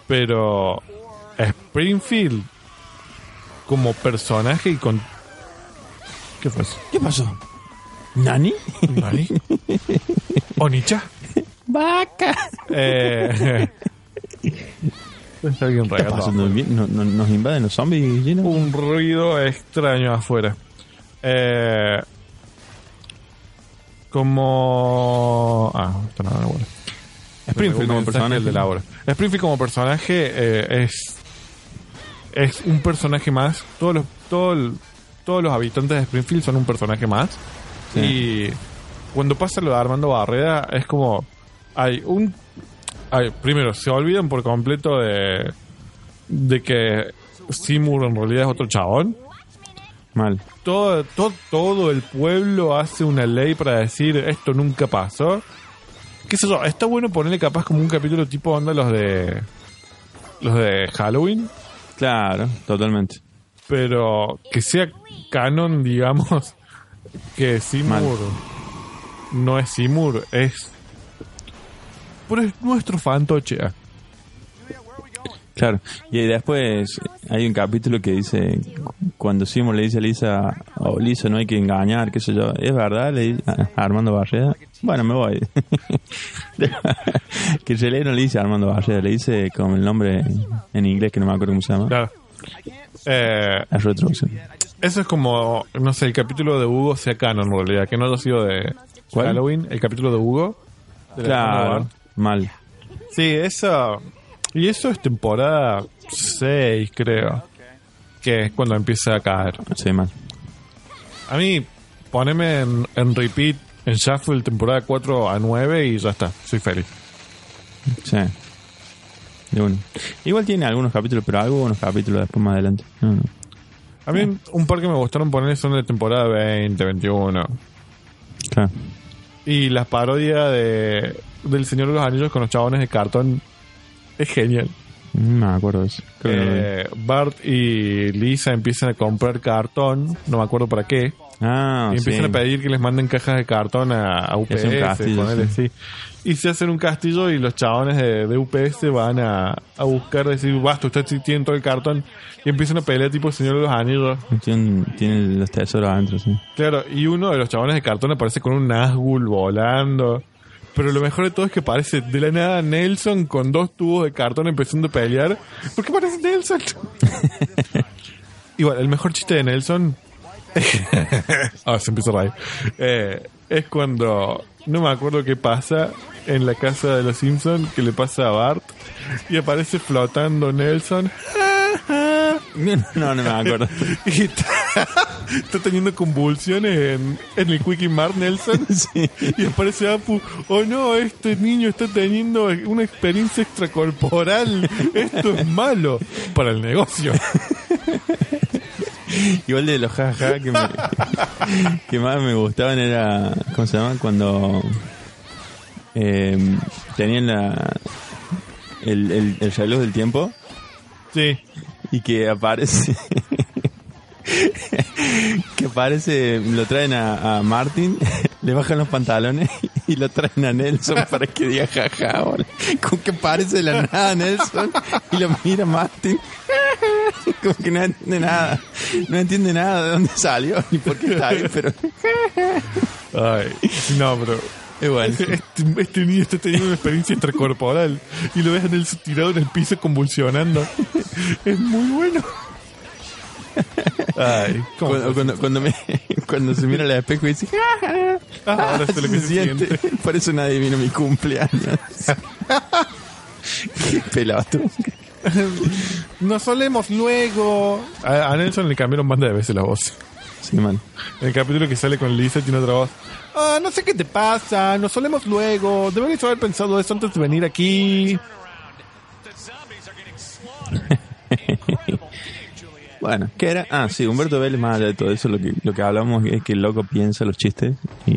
Pero. Springfield. Como personaje y con. ¿Qué fue eso? ¿Qué pasó? ¿Nani? ¿Nani? ¿Onicha? ¡Vaca! Eh, está alguien ¿Qué está regando. pasando? ¿No- no- ¿Nos invaden los zombies, Gino? Un ruido extraño afuera. Eh, como. Ah, esto no me acuerdo. Springfield como personaje. de Laura. Springfield como personaje eh, es. Es un personaje más. Todos los, todo el- todos los habitantes de Springfield son un personaje más. Sí. Y cuando pasa lo de Armando Barrera, es como. Hay un. hay- primero, se olvidan por completo de. De que Seymour en realidad es otro chabón. Mal. Todo, todo, todo el pueblo hace una ley para decir esto nunca pasó. ¿Qué sé yo? Está bueno ponerle capaz como un capítulo tipo onda los de. Los de Halloween. Claro, totalmente. Pero que sea canon, digamos, que Seymour no es Seymour, es. Pero es nuestro fantoche. ah. Claro. Y después hay un capítulo que dice, cuando Simon le dice a Lisa, oh, Lisa, no hay que engañar, qué sé yo. ¿Es verdad? Le dice a Armando Barreda. Bueno, me voy. que realidad no le dice Armando Barreda, le dice con el nombre en inglés que no me acuerdo cómo se llama. Claro. Eh, La retroducción. Eso es como, no sé, el capítulo de Hugo sea canon en realidad, que no haya sido de ¿Cuál? Halloween, el capítulo de Hugo. de Claro, mal. Sí, eso. Y eso es temporada 6, creo. Que es cuando empieza a caer. Sí, mal. A mí, poneme en, en repeat, en shuffle, temporada 4 a 9 y ya está. Soy feliz. Sí. De uno. Igual tiene algunos capítulos, pero algunos capítulos después más adelante. No, no. A mí, un par que me gustaron poner son de temporada 20, 21. Claro. Y la parodia de del Señor de los Anillos con los chabones de cartón es genial. No me acuerdo de eso. Eh, Bart y Lisa empiezan a comprar cartón, no me acuerdo para qué. Ah, y empiezan sí. a pedir que les manden cajas de cartón a, a UPS. Es un castillo, sí. sí. Y se hacen un castillo y los chabones de, de UPS van a, a buscar, decir, basta, ustedes sí tienen todo el cartón. Y empiezan a pelear tipo el Señor de los Anillos. Tiene, tiene los tesoros adentro, sí. Claro, y uno de los chabones de cartón aparece con un Nazgul volando. Pero lo mejor de todo es que aparece de la nada Nelson con dos tubos de cartón empezando a pelear. ¿Por qué aparece Nelson? Igual, el mejor chiste de Nelson. ah, se empieza a reír. Eh, es cuando. No me acuerdo qué pasa en la casa de los Simpsons que le pasa a Bart. Y aparece flotando Nelson. No, no me acuerdo. Y está, está teniendo convulsiones en, en el Quickie Mart Nelson. Y aparece Apu. Oh no, este niño está teniendo una experiencia extracorporal. Esto es malo para el negocio. Igual de los jaja que, me- que más me gustaban era. ¿Cómo se llama? Cuando. Eh, tenían la. El, el, el reloj del tiempo Sí. y que aparece. que aparece, lo traen a, a Martin, le bajan los pantalones y lo traen a Nelson para que diga jaja. boludo. Como que aparece de la nada Nelson y lo mira Martin. Como que no entiende nada. No entiende nada de dónde salió ni por qué está ahí, pero Ay, no, pero. Bueno. Este, este niño está teniendo una experiencia extracorporal y lo ves en el tirado en el piso convulsionando. Es muy bueno. Ay, ¿cómo Cuando, cuando, cuando, me- cuando se mira al espejo y dice, "Ja, Ah, ahora ja", sé lo que se siente. Por eso nadie vino a mi cumpleaños. Qué pelota. Nos solemos luego. A, a Nelson le cambiaron banda de veces la voz. Sí, man. En el capítulo que sale con Lisa tiene otra voz. Ah, no sé qué te pasa, nos solemos luego. Deberías haber pensado eso antes de venir aquí. Bueno, ¿qué era? Ah, sí, Humberto Vélez, más allá de todo eso, lo que, lo que hablamos es que el loco piensa los chistes y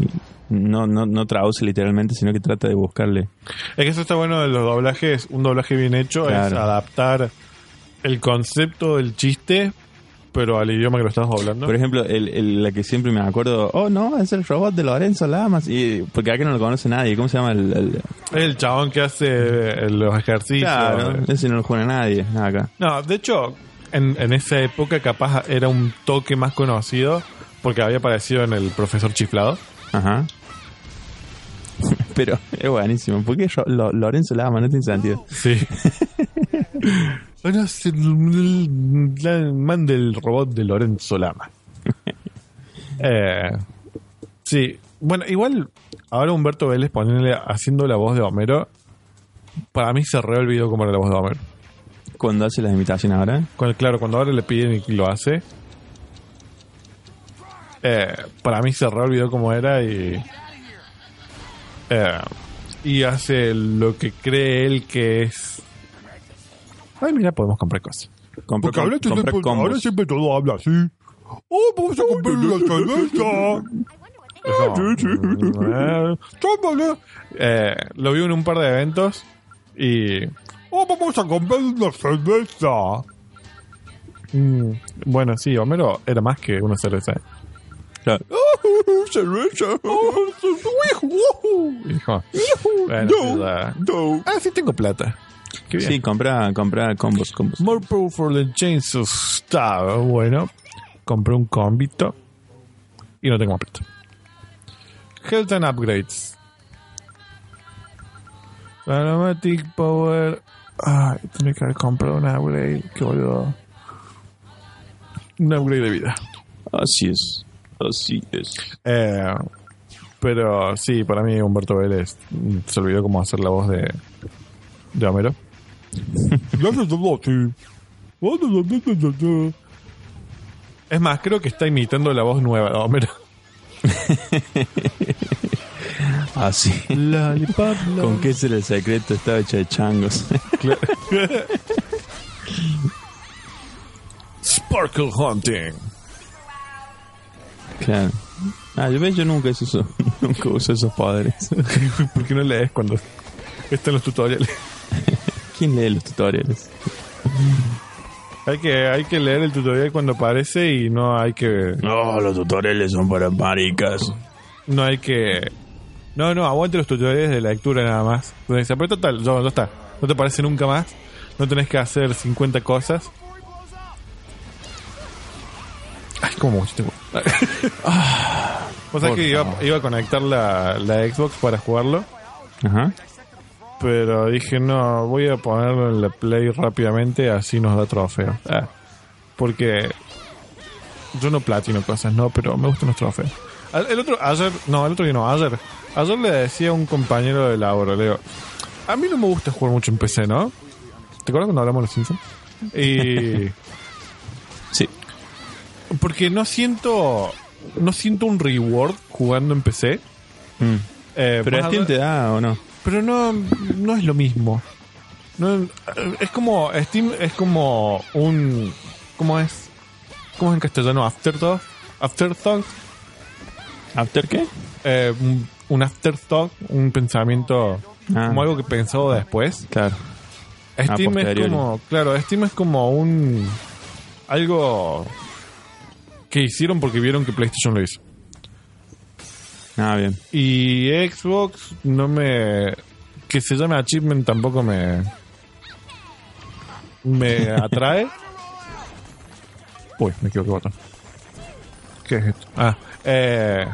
no, no, no traduce literalmente, sino que trata de buscarle. Es que eso está bueno de los doblajes. Un doblaje bien hecho es adaptar el concepto del chiste, pero al idioma que lo estás doblando. Por ejemplo, el, el- la que siempre me acuerdo, oh no, es el robot de Lorenzo Lamas, y porque acá no lo conoce nadie, ¿cómo se llama? El, el- el chabón que hace los ejercicios. claro, ese no lo juega nadie acá. No, de hecho, en, en esa época capaz era un toque más conocido porque había aparecido en el profesor chiflado. Ajá. Pero es buenísimo. ¿Por qué Ro- Lo- Lorenzo Lama? No tiene sentido. Sí. Bueno, es el, man del robot de Lorenzo Lama. Eh, sí. Bueno, igual ahora Humberto Vélez poniéndole haciendo la voz de Homero. Para mí se re olvidó cómo era la voz de Homero. Cuando hace las imitaciones ahora. Cuando- claro, cuando ahora le piden y lo hace. eh, para mí se re olvidó cómo era y. eh, y hace lo que cree él que es. Ay, mira, podemos comprar cosas. Porque ahora, siempre, combos. ahora siempre todo habla así. ¡Oh, vamos a comprar la cerveza! No. Eh, lo vi en un par de eventos y... ¡Oh, vamos a comprar una cerveza! Mm, bueno, sí, Homero era más que una cerveza. ¿eh? Claro. ¡Cerveza! Dijo, bueno, ya. Ah, sí tengo plata. Sí, compra, compra combos, combos. More Pro for the Chainsaw Stab. Bueno, compré un combito y no tengo más plata. Health and Upgrades. Aromatic Power. Ay, tenía que haber comprado un upgrade. Qué boludo. Un upgrade de vida. Así es. Así es. Eh, pero sí, para mí Humberto Vélez se olvidó cómo hacer la voz de, de Homero. es más, creo que está imitando la voz nueva de Homero. Así. ¿Con qué será el secreto? Estaba hecha de changos. Sparkle Hunting. claro. Ah, yo, ves, yo nunca uso, eso- nunca uso esos poderes. ¿Por qué no lees cuando están los tutoriales? ¿Quién lee los tutoriales? Hay que, hay que leer el tutorial cuando aparece y no hay que No, los tutoriales son para maricas. No hay que. No, no, aguante los tutoriales de lectura nada más. Donde dice, pero total, ya, ya está. No te aparece nunca más. No tenés que hacer 50 cosas. Ay, este juego. O sea que iba, iba a conectar la, la Xbox para jugarlo. Ajá. Pero dije, no, voy a ponerlo en la Play rápidamente, así nos da trofeo. Ah, porque yo no platino cosas, no, pero me gustan los trofeos. El otro, ayer, no, el otro día no, ayer. Ayer le decía a un compañero de laburo, le digo, a mí no me gusta jugar mucho en PC, ¿no? ¿Te acuerdas cuando hablamos de los Simpsons? Y... Sí. Porque no siento, no siento un reward jugando en PC. Mm. Eh, ¿Pero más Steam te da o no? Pero no, no es lo mismo. No, es como Steam es como un ¿cómo es? ¿Cómo es en castellano? Afterthought, Afterthought, ¿After qué? Eh, un, un afterthought, un pensamiento Ah. como algo que pensado después. Claro. Steam es como, claro, Steam es como un algo que hicieron porque vieron que PlayStation lo hizo. Ah, bien. Y Xbox no me. Que se llame Achievement tampoco me. Me atrae. Uy, me equivoqué botón. ¿Qué es esto? Ah, eh.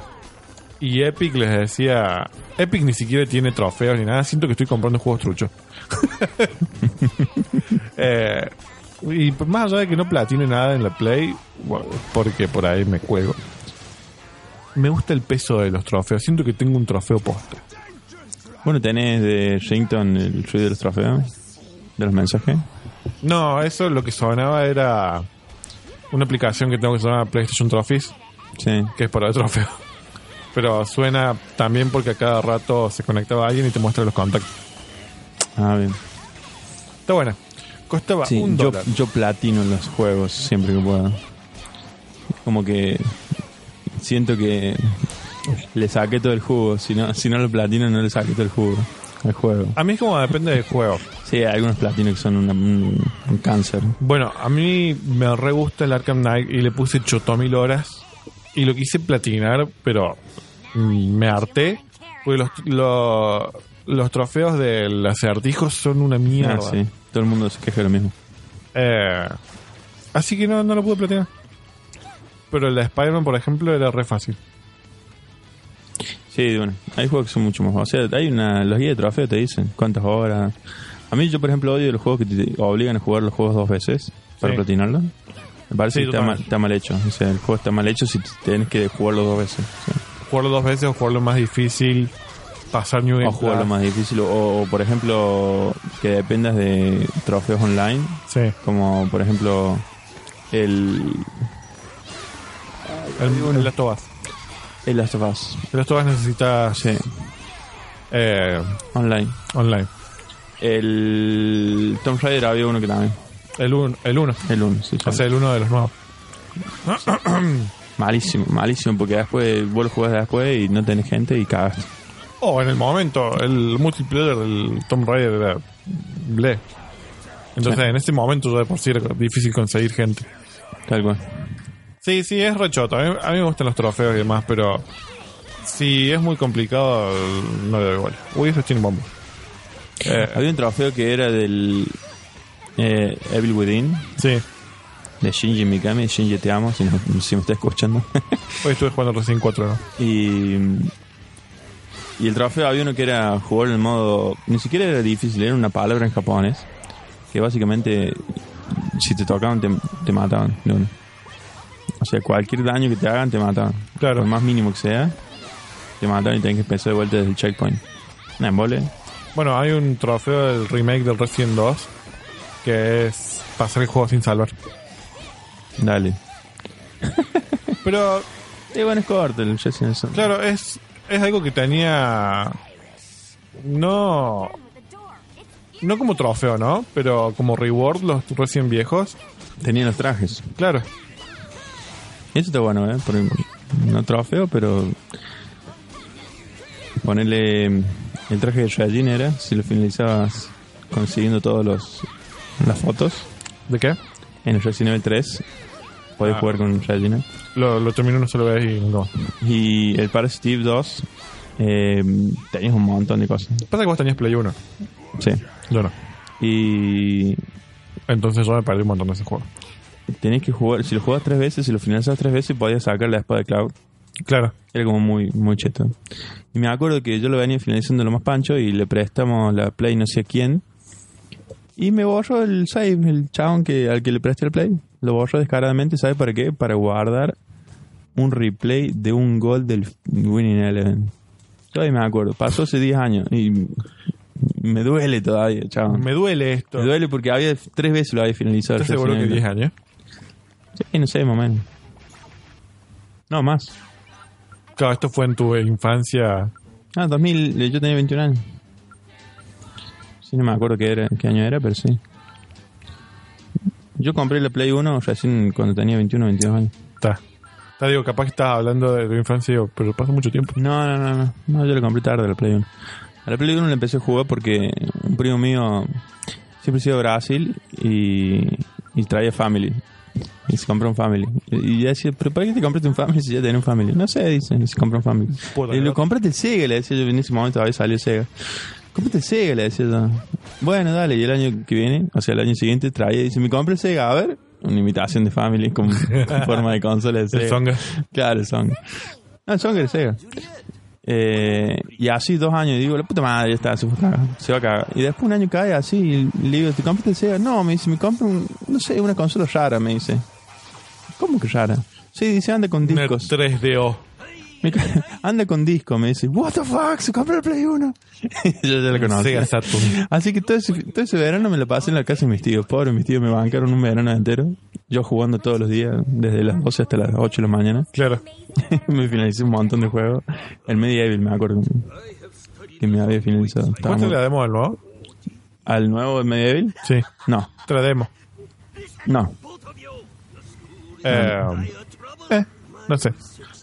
Y Epic les decía. Epic ni siquiera tiene trofeos ni nada. Siento que estoy comprando juegos truchos. eh, y más allá de que no platine nada en la Play, porque por ahí me cuelgo me gusta el peso de los trofeos. Siento que tengo un trofeo posta. Bueno, tenés de Rington el ruido de los trofeos, de los mensajes. No, eso lo que sonaba era una aplicación que tengo que se llama PlayStation Trophies, Sí. que es para el trofeo. Pero suena también porque a cada rato se conectaba alguien y te muestra los contactos. Ah, bien. Está buena. Costaba Sí, un yo, dólar. yo platino en los juegos siempre que puedo. Como que siento que le saqué todo el jugo. Si no, si no lo platino, no le saqué todo el jugo al juego. A mí es como depende del juego. Sí, hay algunos platinos que son una- un, un cáncer. Bueno, a mí me re gusta el Arkham Knight y le puse chotomil horas. Y lo quise platinar, pero mm, me harté. Porque los, lo- los trofeos del acertijo son una mierda. Ah, sí. Todo el mundo se queja de lo mismo. Eh, así que no, no lo pude platinar. Pero el de Spider-Man, por ejemplo, era re fácil. Sí, bueno, hay juegos que son mucho más. O sea, hay una. Los guías de trofeo te dicen cuántas horas. A mí, yo, por ejemplo, odio los juegos que te obligan a jugar los juegos dos veces para Sí. platinarlo. Me parece Sí, que está mal, está mal hecho. O sea, el juego está mal hecho si tienes que jugarlo dos veces. O sea, Jugarlo dos veces o jugarlo más difícil, pasar New Game o jugarlo Plus. más difícil. O, o, por ejemplo, que dependas de trofeos online. Sí, Como, por ejemplo, el. El, el Last of Us. El Last of Us. El Last of Us necesita Sí, eh, online. online. El Tomb Raider había uno que también. El 1, el uno. El 1, sí. o sea, el uno de los nuevos. Malísimo, malísimo, porque después vos lo jugás después y no tenés gente y cagaste. Oh, en el momento, el multiplayer del Tomb Raider era ble. Entonces, Sí. en este momento ya de por sí era difícil conseguir gente. Tal cual. Sí, sí, es rechoto. A mí, a mí me gustan los trofeos y demás, pero si es muy complicado, no le doy igual. Uy, eso tiene bomba. Eh, Había un trofeo que era del eh, Evil Within, sí, de Shinji Mikami. Shinji, te amo, si, no- si me estás escuchando. hoy estuve jugando recién 4, ¿no? y, y el trofeo había uno que era jugar en el modo. Ni siquiera era difícil, era una palabra en japonés. Que básicamente, si te tocaban, te, te mataban. de una. O sea, cualquier daño que te hagan, te mataban. Claro. Por más mínimo que sea, te mataban y tenés que empezar de vuelta desde el checkpoint. Una embole. Bueno, hay un trofeo del remake del Resident 2 que es pasar el juego sin salvar. Dale. Pero, Y bueno, es corto el Resident claro, es, es algo que tenía. No. No como trofeo, ¿no? Pero como reward, los recién viejos. Tenían los trajes. Claro. Eso está bueno, ¿eh? Por, no trofeo, pero. Ponerle. El traje de Regina era, si lo finalizabas consiguiendo todos los las fotos. ¿De qué? En el Resident Evil 3 podías Ah. jugar con Regina. Lo, lo termino una sola vez y no. Y el Parasitive 2 eh, tenías un montón de cosas. Pasa que vos tenías Play 1. Sí. Yo no. Y Entonces yo me perdí un montón de ese juego. Tenías que jugar, si lo jugabas tres veces, si lo finalizabas tres veces, podías sacar la espada de Cloud. Claro. Era como muy, muy cheto. Y me acuerdo que yo lo venía finalizando lo más pancho y le prestamos la Play no sé a quién. Y me borró el save, el chabón que, al que le presté el Play. Lo borró descaradamente, ¿sabe para qué? Para guardar un replay de un gol del Winning Eleven. Todavía me acuerdo, pasó hace 10 años y me duele todavía, chabón. Me, Me duele esto. duele porque había tres veces lo había finalizado. el ¿Estás seguro que Resident 10 Evil. años? Sí, no sé, más o menos. No, más. Claro, esto fue en tu infancia. Ah, 2000, yo tenía 21 años. Sí, no me acuerdo qué, era, qué año era, pero sí. Yo compré la Play 1 recién cuando tenía 21 22 años. Está. Te digo, capaz que estabas hablando de tu infancia, digo, pero pasa mucho tiempo. No, no, no, no. No, yo la compré tarde la Play 1. A la Play 1 la empecé a jugar porque un primo mío siempre ha sido de Brasil y, y traía Family. Y se compró un Family. Y yo decía, ¿pero para qué te compraste un Family si ya tenés un Family? No sé, dicen, se compró un Family. Y lo compraste el Sega, le decía yo, en ese momento todavía salió Sega. Cómprate el Sega, le decía yo. Bueno, dale, y el año que viene, o sea, el año siguiente traía y dice, me compré el Sega, a ver, una imitación de Family con, con forma de consola de Sega. El Songa. Claro, el Song. No, el Song era Sega. Eh, y así dos años, y digo, la puta madre, ya está, se, se va a cagar. Y después un año cae así, y le digo, ¿te compraste el Sega? No, me dice, me compro, un, no sé, una consola rara, me dice. ¿Cómo que rara? Sí, dice, anda con Una discos. 3DO. Me ca- anda con disco, me dice, what the fuck, se compró el Play 1. Yo ya lo conozco. Sega Saturn. Así que todo ese, todo ese verano me lo pasé en la casa de mis tíos. Pobre, mis tíos me bancaron un verano entero. Yo jugando todos los días, desde las 12 hasta las 8 de la mañana. Claro. me finalicé un montón de juegos. El Medieval, me acuerdo que me había finalizado. ¿Cuánto le demos al nuevo? ¿Al nuevo Medieval? Sí. No, Te la demo. no. Eh, eh, no sé.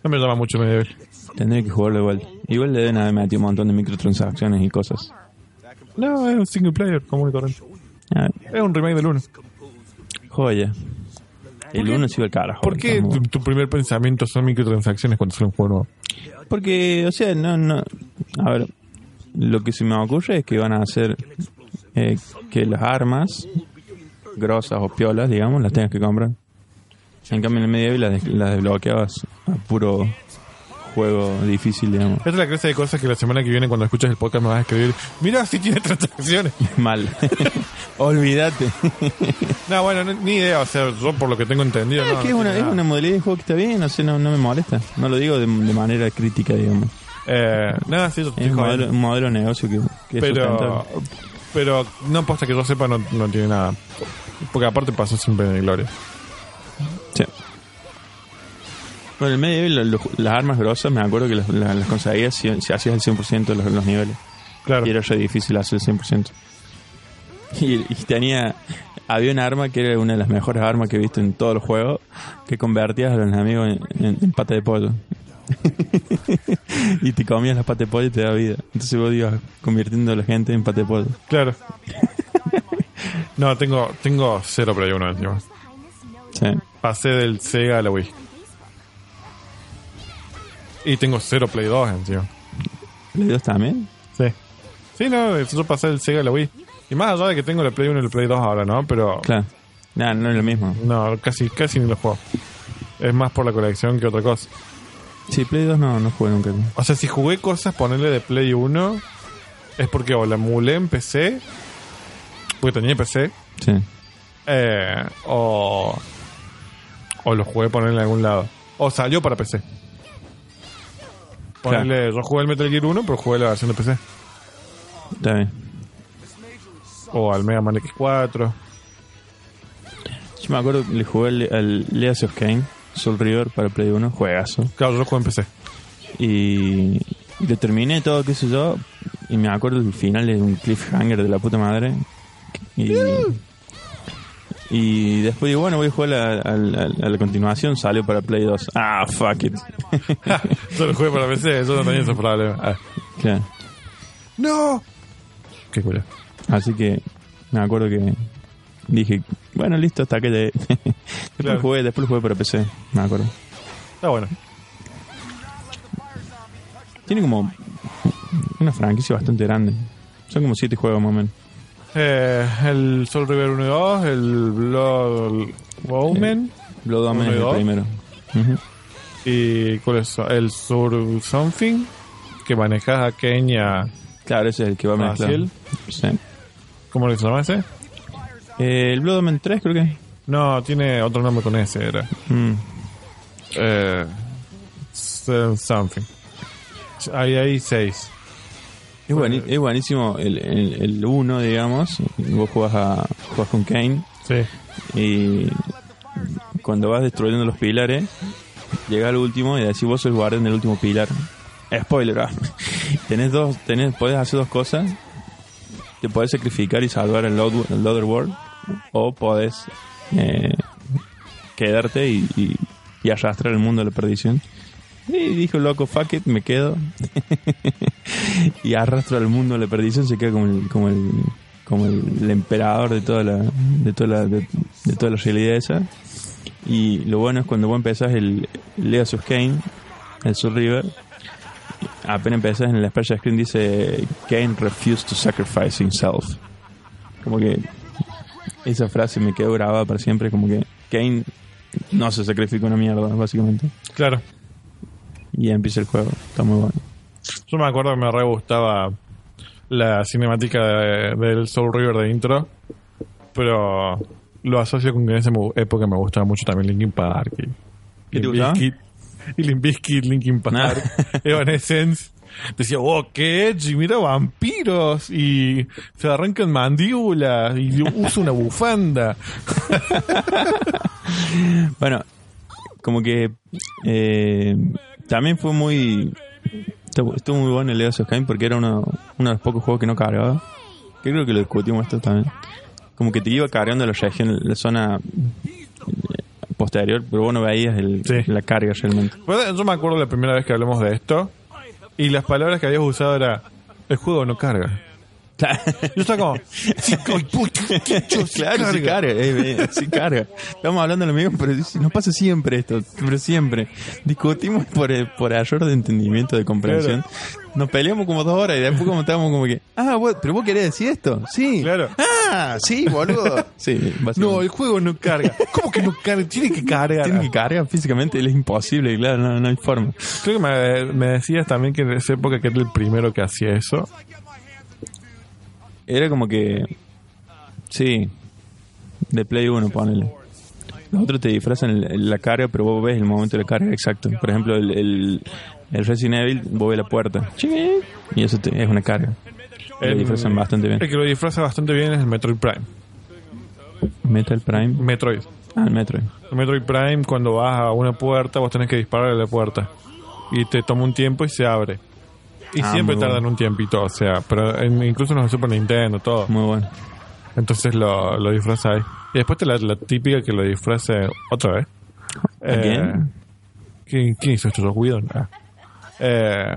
No me llama mucho Medieval. Tendré que jugarlo igual. Igual le deben haber metido un montón de microtransacciones y cosas. No, es un single player común y corriente. Ah, Es un remake del 1. joya. El uno se iba al carajo. ¿Por qué tu primer pensamiento son microtransacciones cuando sale un juego nuevo? Porque, o sea, no, no. A ver, lo que se me ocurre es que van a hacer eh, que las armas grosas o piolas, digamos, las tengas que comprar. En cambio, en el medieval las, des- las desbloqueabas a puro juego difícil, digamos. Esta es la clase de cosas que la semana que viene, cuando escuches el podcast, me vas a escribir. Mira, si tiene transacciones. Mal. Olvídate. No, bueno, no- ni idea. O sea, yo por lo que tengo entendido. es no, que es no una, es una modalidad de juego que está bien, no sé, no, no me molesta. No lo digo de, de manera crítica, digamos. Eh, nada, sí, yo Es un modelo, un modelo de negocio que, que es pero, pero no posta que yo sepa, no, no tiene nada. Porque aparte pasó siempre de gloria. Bueno, en el medio lo- lo- las armas grosas, me acuerdo que las, las, conseguías si, si hacías el 100% de los, los niveles. Claro. Y era re difícil hacer el 100%. Y, y tenía... Había un arma que era una de las mejores armas que he visto en todos los juegos, que convertías a los enemigos en, en- en pata de pollo. y te comías las patas de pollo y te da vida. Entonces vos ibas convirtiendo a la gente en pata de pollo. Claro. no, tengo, tengo cero Play 1 encima. Sí. Pasé del Sega a la Wii. Y tengo cero Play 2 encima. ¿Play 2 también? Sí. Sí, no, yo pasé del Sega a la Wii. Y más allá de que tengo el Play 1 y el Play 2 ahora, ¿no? Pero Claro. Nah, no es lo mismo. no, casi, casi ni lo juego. Es más por la colección que otra cosa. Sí, Play 2 no, no jugué nunca. O sea, si jugué cosas, ponerle de Play 1, es porque o la emulé en PC, porque tenía PC, Sí. eh, o, o lo jugué ponerle en algún lado. O salió para PC. Ponerle, yo jugué el Metal Gear 1, pero jugué la versión de PC. Está bien. O al Mega Man X4. Yo me acuerdo que le jugué al, Legacy of Kane, Soul River para Play 1, juegazo. Claro, yo jugué en PC. Y, lo terminé todo, qué sé yo. Y me acuerdo el final es un cliffhanger de la puta madre. Y, y después digo, bueno, voy a jugar a, a- a- a la continuación. Salió para Play 2. Ah, fuck it. yo lo jugué para PC, yo no tenía esos problemas. Ah. Claro. ¡No! Qué culo. Así que me acuerdo que dije, bueno, listo, hasta que llegué. después, Claro. jugué, después jugué para PC, me acuerdo. Está bueno. Tiene como una franquicia bastante grande. Son como siete juegos más o menos. Eh, el Soul River 1 y 2, el Blood Omen. Blood y es el primero. Ujú. ¿Y cuál es? El Sur Something. Que manejas a Kenya. Claro, ese es el que va a mezclar. Sí. ¿Cómo le llama ese? Eh, el Blood Omen 3 creo que. No, tiene otro nombre con ese, era. Mm. Eh, something. Ahí hay seis. Es, buenísimo el, el, el uno, digamos. Vos jugás, a, jugás con Kane Sí. y cuando vas destruyendo los pilares, llega al último y decís vos sos guardián del último pilar. Spoiler, ah. tenés dos, tenés, podés hacer dos cosas. Te podés sacrificar y salvar el, el Other World o podés eh, quedarte y, y, y arrastrar el mundo a la perdición. Y dijo loco, fuck it, me quedo. y arrastro al mundo la perdición, se queda como el, como el, como el, emperador de toda la, de toda la, de, de toda la realidad esa. Y lo bueno es cuando vos empezás el, Legacy Kane, el Soul River, apenas empezás en la splash screen dice Kane refused to sacrifice himself. Como que esa frase me quedó grabada para siempre, como que Kane no se sacrifica una mierda, básicamente. Claro. Y ya empieza el juego, está muy bueno. Yo me acuerdo que me re gustaba la cinemática de- del Soul River de intro. Pero lo asocio con que en esa época me gustaba mucho también Linkin Park. Y, ¿Qué te gustaba? Y Limp Bizkit, Linkin Park, Evanescence. Decía, oh, qué edgy, mira vampiros. Y se arrancan mandíbulas. Y usa una bufanda. Bueno, como que eh, también fue muy. Estuvo muy bueno el Legacy of Kain porque era uno, uno de los pocos juegos que no cargaba. Que creo que lo discutimos esto también. Como que te iba cargando la región, la zona eh, posterior, pero vos no veías el, Sí. la carga realmente. Pues, Yo me acuerdo la primera vez que hablamos de esto. Y las palabras que habías usado era: el juego no carga. Yo estaba como, sí, puto, yo, sí Claro, carga. carga, eh, eh, sí carga. Estamos hablando de lo mismo, pero dice, no pasa siempre esto, pero siempre. Discutimos por, eh, por error de entendimiento, de comprensión. Nos peleamos como dos horas y después como estábamos como que, ah, vos- pero vos querés decir esto. Sí. Claro. Ah, sí, boludo. Sí. No, el juego no carga. ¿Cómo que no carga? Tiene que cargar. Tiene que cargar físicamente, es imposible, claro, no, no hay forma. Creo que me, me decías también que en esa época que era el primero que hacía eso. Era como que, sí, de Play 1, ponele. Los otros te disfrazan la carga, pero vos ves el momento de la carga exacto. Por ejemplo, el, el, el Resident Evil, vos ves la puerta. Y eso te- es una carga. Lo El- disfrazan bastante bien. El que lo disfraza bastante bien es el Metroid Prime. Metal Prime. Metroid. Ah, el Metroid. El Metroid Prime, cuando vas a una puerta, vos tenés que disparar a la puerta. Y te toma un tiempo y se abre. Y Ah, siempre tardan bueno. un tiempito, o sea, pero en- incluso en el Super Nintendo, todo. Muy bueno. Entonces lo, lo disfraza ahí. Y después te la, la típica que lo disfrace otra vez. ¿Again? ¿quién, quién hizo esto? ¿Los? Ah. Eh,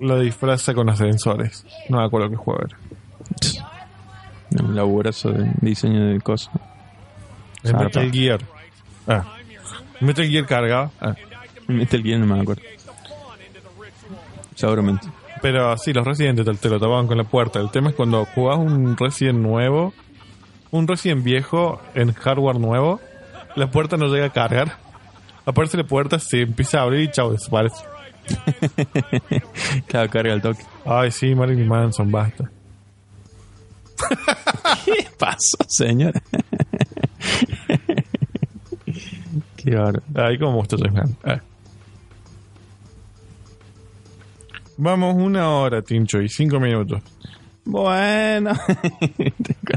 lo disfraza con ascensores. No me acuerdo qué juego era. Un laburazo de diseño de cosas. El. Metal Gear. Ah. Metal Gear cargado. Ah. Metal Gear no me acuerdo. Seguramente. Pero sí, los Resident te, te lo tomaban con la puerta. El tema es cuando jugás un Resident nuevo, un Resident viejo en hardware nuevo, la puerta no llega a cargar. Aparece la puerta, se empieza a abrir y chao, desaparece. Claro, carga el toque. Ay, sí, Marilyn Manson, basta. ¿Qué pasó, señora? Qué bárbaro. Ahí como gusta Vamos una hora, Tincho, y cinco minutos. Bueno,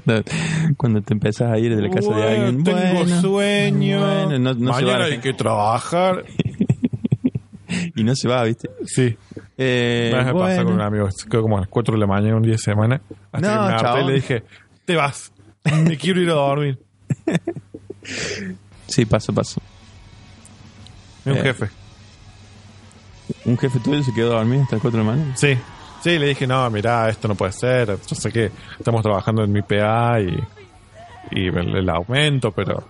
cuando, cuando te empezás a ir de la casa de Bueno, alguien, tengo bueno, sueño. bueno, no, no se va Mañana la hay que trabajar. y no se va, ¿viste? Sí. Eh, Una vez me pasó bueno. con un amigo, quedó como a las 4 de la mañana, un día de semana. Hasta No, que me harté y le dije, te vas. Me quiero ir a dormir. Sí, pasa, pasa. Es un Eh. jefe. ¿Un jefe tuyo se quedó dormido hasta las 4 de la mañana? Sí. Sí, le dije, no, mirá, esto no puede ser. Yo sé que estamos trabajando en mi PA y, y el, el aumento, pero...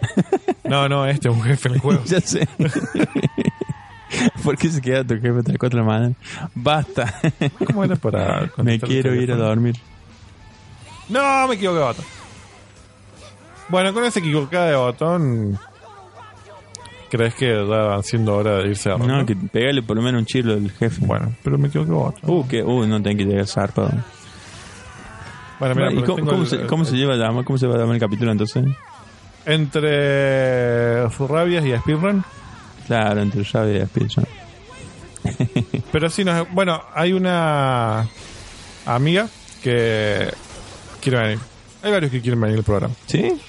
No, no, este es un jefe en el juego. ya sé. ¿Por qué se queda tu jefe hasta las 4 de la mañana? Basta. ¿Cómo era para Me quiero ir a dormir. No, me equivoqué de botón. Bueno, con ese equivocada de botón... ¿Crees que ya van siendo hora de irse a? No, que pegale por lo menos un chilo al jefe. Bueno, pero me equivoqué botón. Uh, que, uh, no tengo que llegar zarpado. Bueno, mira, ¿Y cómo, tengo cómo el- se, cómo se lleva a llamar? ¿Cómo se va a llamar el capítulo entonces? Entre Furrabias y Speedrun. Claro, entre llave y Speedrun. Pero sí, nos, bueno, hay una amiga que quiere venir. Hay varios que quieren venir al programa. ¿Sí?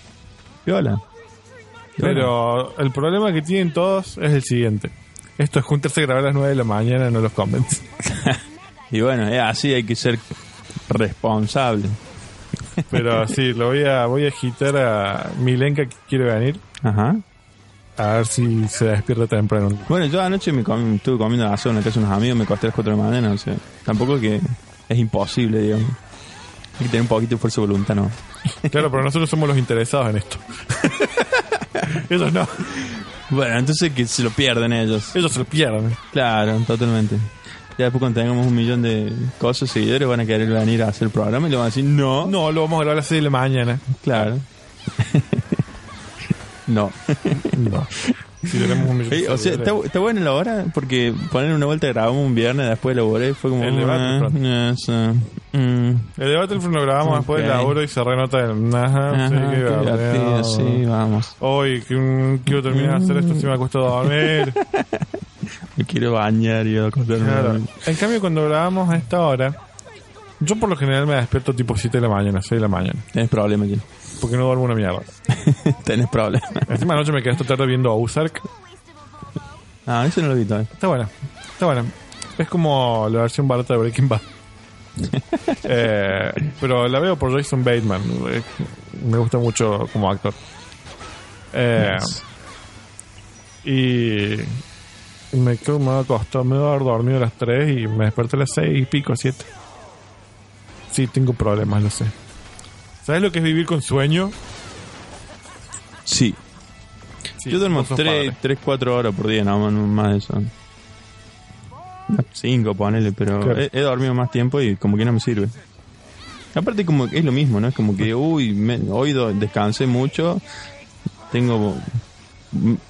Viola. Pero el problema que tienen todos es el siguiente. Esto es juntarse a grabar a las 9 de la mañana, no los convence. Y bueno, es así hay que ser responsable. Pero sí, lo voy a, voy a agitar a Milenka que quiere venir. Ajá. A ver si se despierta temprano. Bueno, yo anoche me estuve comiendo asado en la casa de unos amigos, me costé a las 4 de la mañana, o sea, tampoco que es imposible, digamos. Hay que tener un poquito de fuerza de voluntad, ¿no? Claro, pero nosotros somos los interesados en esto. Ellos no. Bueno, entonces que se lo pierden ellos. Ellos se lo pierden. Claro, totalmente. Ya después cuando tengamos un millón de cosas, seguidores, van a querer venir a hacer el programa y le van a decir, no, No, lo vamos a grabar a las 6 de la mañana. claro. no. No. Si tenemos un de Oye, o sea, está, está buena la hora porque poner una vuelta grabamos un viernes, después laboré, fue como... El debate, ah, yes, ah, mm, El debate lo grabamos después del Ok. laburo y se renota el. Ajá, sí, qué sí, vamos. Hoy que, mm, quiero terminar de hacer esto, si me ha costado dormir. Me quiero bañar y acostarme. Claro. En cambio, cuando grabamos a esta hora, yo por lo general me despierto tipo 7 de la mañana, 6 de la mañana, Tenés problemas, Jim. Porque no duermo una mierda. Tenés problemas. Encima anoche me quedé esta tarde viendo Ozark. Ah, eso no lo vi todavía. Está buena, está buena. Es como la versión barata de Breaking Bad. Eh, pero la veo por Jason Bateman. Eh, Me gusta mucho como actor. Eh, y me quedo me acostó, me voy a haber dormido a las 3 y me desperté a las 6 y pico, 7. Sí, tengo problemas, lo sé. ¿Sabes lo que es vivir con sueño? Sí. Sí, Yo duermo vos sos 3, padre. 3, 4 horas por día, no, no más de eso. 5, ponele, pero Claro. he, he dormido más tiempo y como que no me sirve. Aparte como que es lo mismo, ¿no? Es como que, uy, me- hoy do- descansé mucho, tengo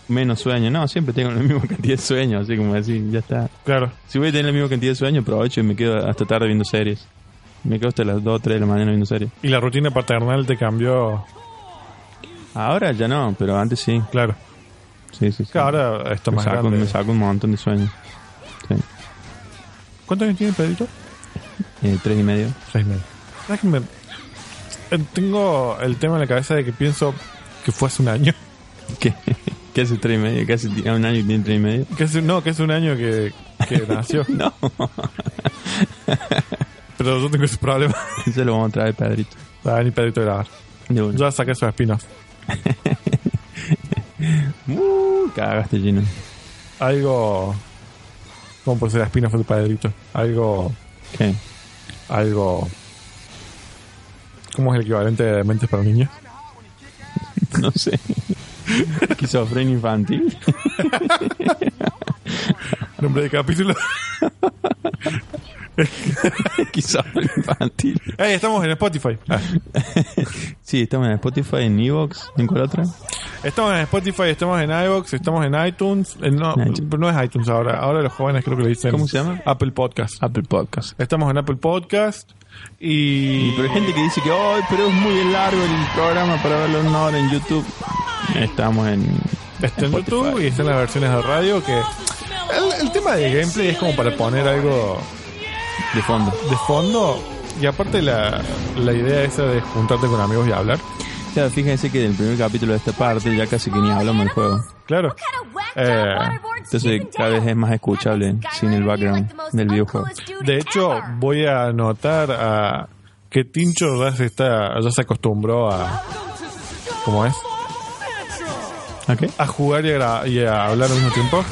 menos sueño. No, siempre tengo la misma cantidad de sueño, así como decir, ya está. Claro. Si voy a tener la misma cantidad de sueño, aprovecho y me quedo hasta tarde viendo series. Me quedo hasta las 2, 3 de la mañana viendo series. Y la rutina paternal te cambió. Ahora ya no, pero antes sí. Claro. Sí, sí, sí. Que ahora está me más saco, grande. me saco un montón de sueño. Sí. ¿Cuántos años tiene Pedrito? Eh, tres y medio. Seis meses. ¿Sabes que me- eh, Tengo el tema en la cabeza de que pienso que fue hace un año. ¿Qué? ¿Qué hace tres y medio? ¿Qué hace un año y tiene tres y medio? Que hace, no, que hace un año que, que nació. No. Pero yo tengo ese problema. Eso lo vamos a traer, Pedrito. Va a venir Pedrito a grabar. Ya saqué su spin-off. Uh, cagaste lleno. Algo. ¿Cómo puede ser spin-off de Pedrito? Algo. ¿Qué? Algo. ¿Cómo es el equivalente de Mentes para niños? No sé. Esquizofrenia infantil. Nombre de capítulo. Esquizofrenia infantil. ¡Ey! Estamos en Spotify. Ah. Sí, estamos en Spotify, en Evox, ¿en cuál otra? Estamos en Spotify, estamos en iVoox, estamos en iTunes. eh, no, no es iTunes ahora. Ahora los jóvenes creo que le dicen. ¿Cómo se llama? Apple Podcast. Apple Podcast. Estamos en Apple Podcast. Y. Y pero hay gente que dice que, pero es muy largo el programa para verlo una hora en YouTube. Estamos en... Está en. YouTube y están las versiones de radio que. El, el tema de gameplay es como para poner algo De fondo. de fondo. Y aparte la, la idea esa de juntarte con amigos y hablar. Claro, fíjense que del primer capítulo de esta parte ya casi que ni hablamos del juego. Claro. Eh, Entonces cada vez es más escuchable sin el background del videojuego. de hecho, voy a anotar a que Tincho ya se está, ya se acostumbró a ¿cómo es? ¿A qué? A jugar y a, gra- y a hablar al mismo tiempo.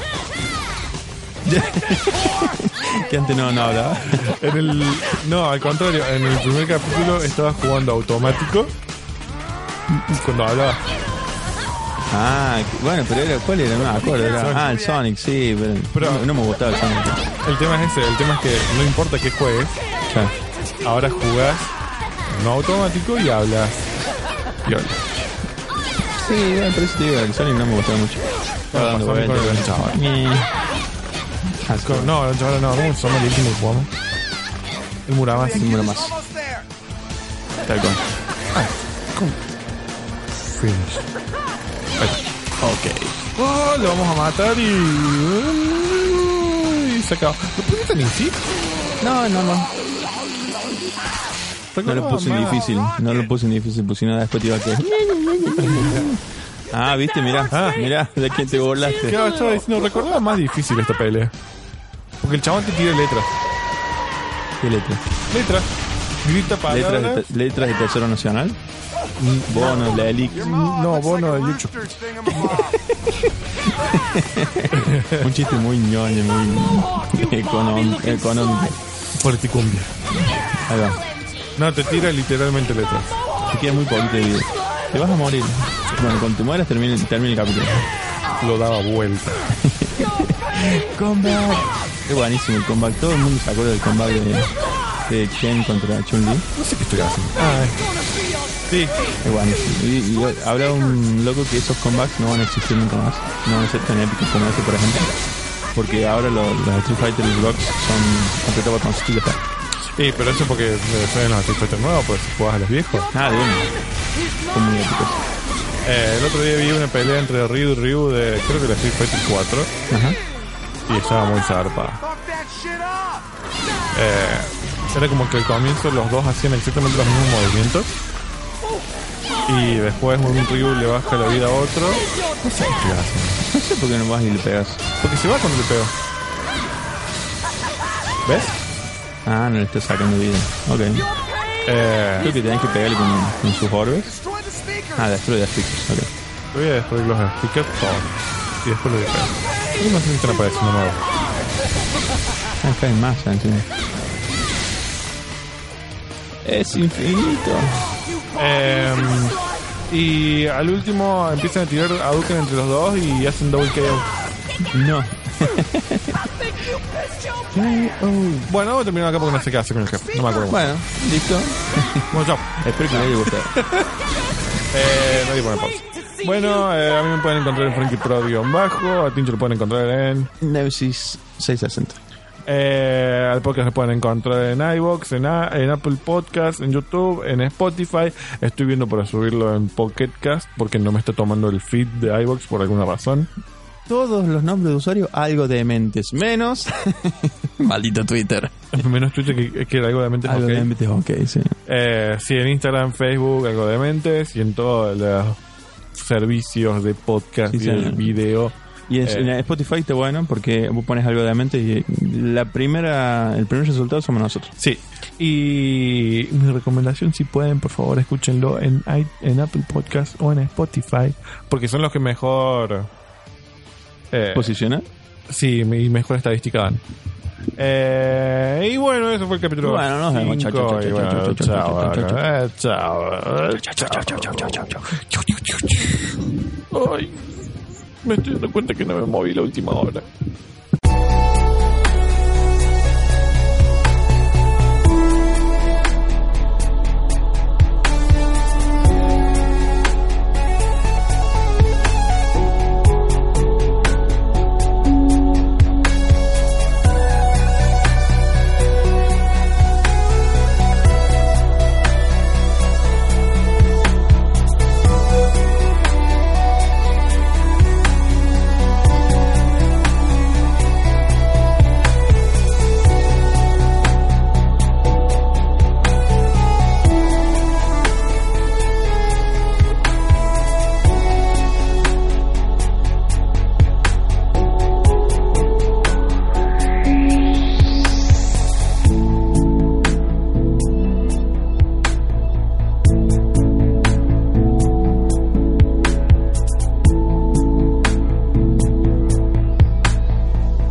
Que antes no, no hablaba. En el no, al contrario, en el primer capítulo estaba jugando automático cuando hablaba. Ah, bueno, pero era, ¿cuál era? No me acuerdo. Era, ah, el Sonic, sí, pero, Pero- no, no me gustaba el Sonic. El tema es ese, el tema es que no importa qué juegues, Claro. ahora jugás no automático y hablas. Y hablas. Sí, bueno, por eso te digo, el Sonic no me gustaba mucho. Estaba dando Sonic con vueltas. Ah. Con- No, no, ¿cómo se llama el último que jugamos? El Muramasa. Sí, muero más. Tal cual. Finish. Ok. Oh, lo vamos a matar y. y se acabó. ¿Lo pusiste en easy? No, no, no. No lo puse en difícil. No lo puse en difícil, pues si no después te iba a quedar. Ah, viste, mirá. Ah. Mirá, de quién te burlaste. Claro, estaba diciendo, recordaba más difícil esta pelea. Porque el chabón te tira letras. ¿Qué letra? Letras. Grita ¿Letras de, palabras. letras de Tesoro Nacional? Bonos, la Elix. No, bono de YouTube. Un chiste muy ñoño, muy económico. económico. Politicumbia. Ahí va. No, te tira literalmente letras. Te queda muy poquito de vida. Te vas a morir. Bueno, cuando te mueras termina, termina el capítulo. Lo daba vuelta. Comeback. Es buenísimo el comeback. Todo el mundo se acuerda del comeback de, de Ken contra Chun-Li. No sé qué estoy haciendo. Ah, sí. Es buenísimo. Y, y habla un loco que esos comebacks no van a existir nunca más. No van a ser tan épicos como ese, por ejemplo. Porque ahora los, los Street Fighter y Blocks son y ya está. Sí, pero eso porque eh, son los Street Fighter nuevos, pues jugabas a los viejos. Nada de uno. Son muy épicos. Eh, el otro día vi una pelea entre Ryu y Ryu de, creo que la Street Fighter 4, Ajá. y estaba muy zarpa. Eh, era como que al comienzo los dos hacían exactamente los mismos movimientos. Y después un Ryu le baja la vida a otro. No sé qué estoy haciendo. No sé por qué no vas y le pegas. Porque se va cuando le pego. ¿Ves? Ah, no le estás sacando vida. Ok. Eh, Creo que tenés que pegarle con, con sus orbes. Ah, destruye speakers. Ok. voy a destruir los speakers todos. Y después lo pego. Y no sé si están apareciendo nuevos. Ah, caen más, ya encima. Es infinito. Eh, y al último empiezan a tirar a Duken entre los dos y hacen double KO. No. Bueno, vamos a terminar acá porque no sé qué hace con el jefe. No me acuerdo. Bueno, listo. Bueno, chao. Espero que les haya gustado. Eh, nadie pone pausa. Bueno, eh, a mí me pueden encontrar en Frankie Pro bajo, a Tincho lo pueden encontrar en... Nemesis 660. Eh, al podcast lo pueden encontrar en iVoox, en, a- en Apple Podcast, en YouTube, en Spotify. Estoy viendo para subirlo en Pocket Cast porque no me está tomando el feed de iVoox por alguna razón. Todos los nombres de usuario, algo de mentes. Menos. Maldito Twitter. Menos Twitter que, que era algo de mente. Algo de mentes, ok, sí. Eh, sí, en Instagram, Facebook, algo de mentes y en todos los servicios de podcast Sí, y de video. Y en, Eh. en Spotify está bueno porque vos pones algo de mente y la primera, el primer resultado somos nosotros. Sí. Y mi recomendación, si pueden, por favor, escúchenlo en, en Apple Podcast o en Spotify, porque son los que mejor... eh, ¿Posiciona? sí, y mejor estadística dan. Eh, y bueno, eso fue el capítulo Bueno, nos vemos. Chao, chao, chao, chao, chao, chao, chao, chao, chao, eh, chao. Chao, chao, chao, chao. Ay, me estoy dando cuenta que no me moví la última hora.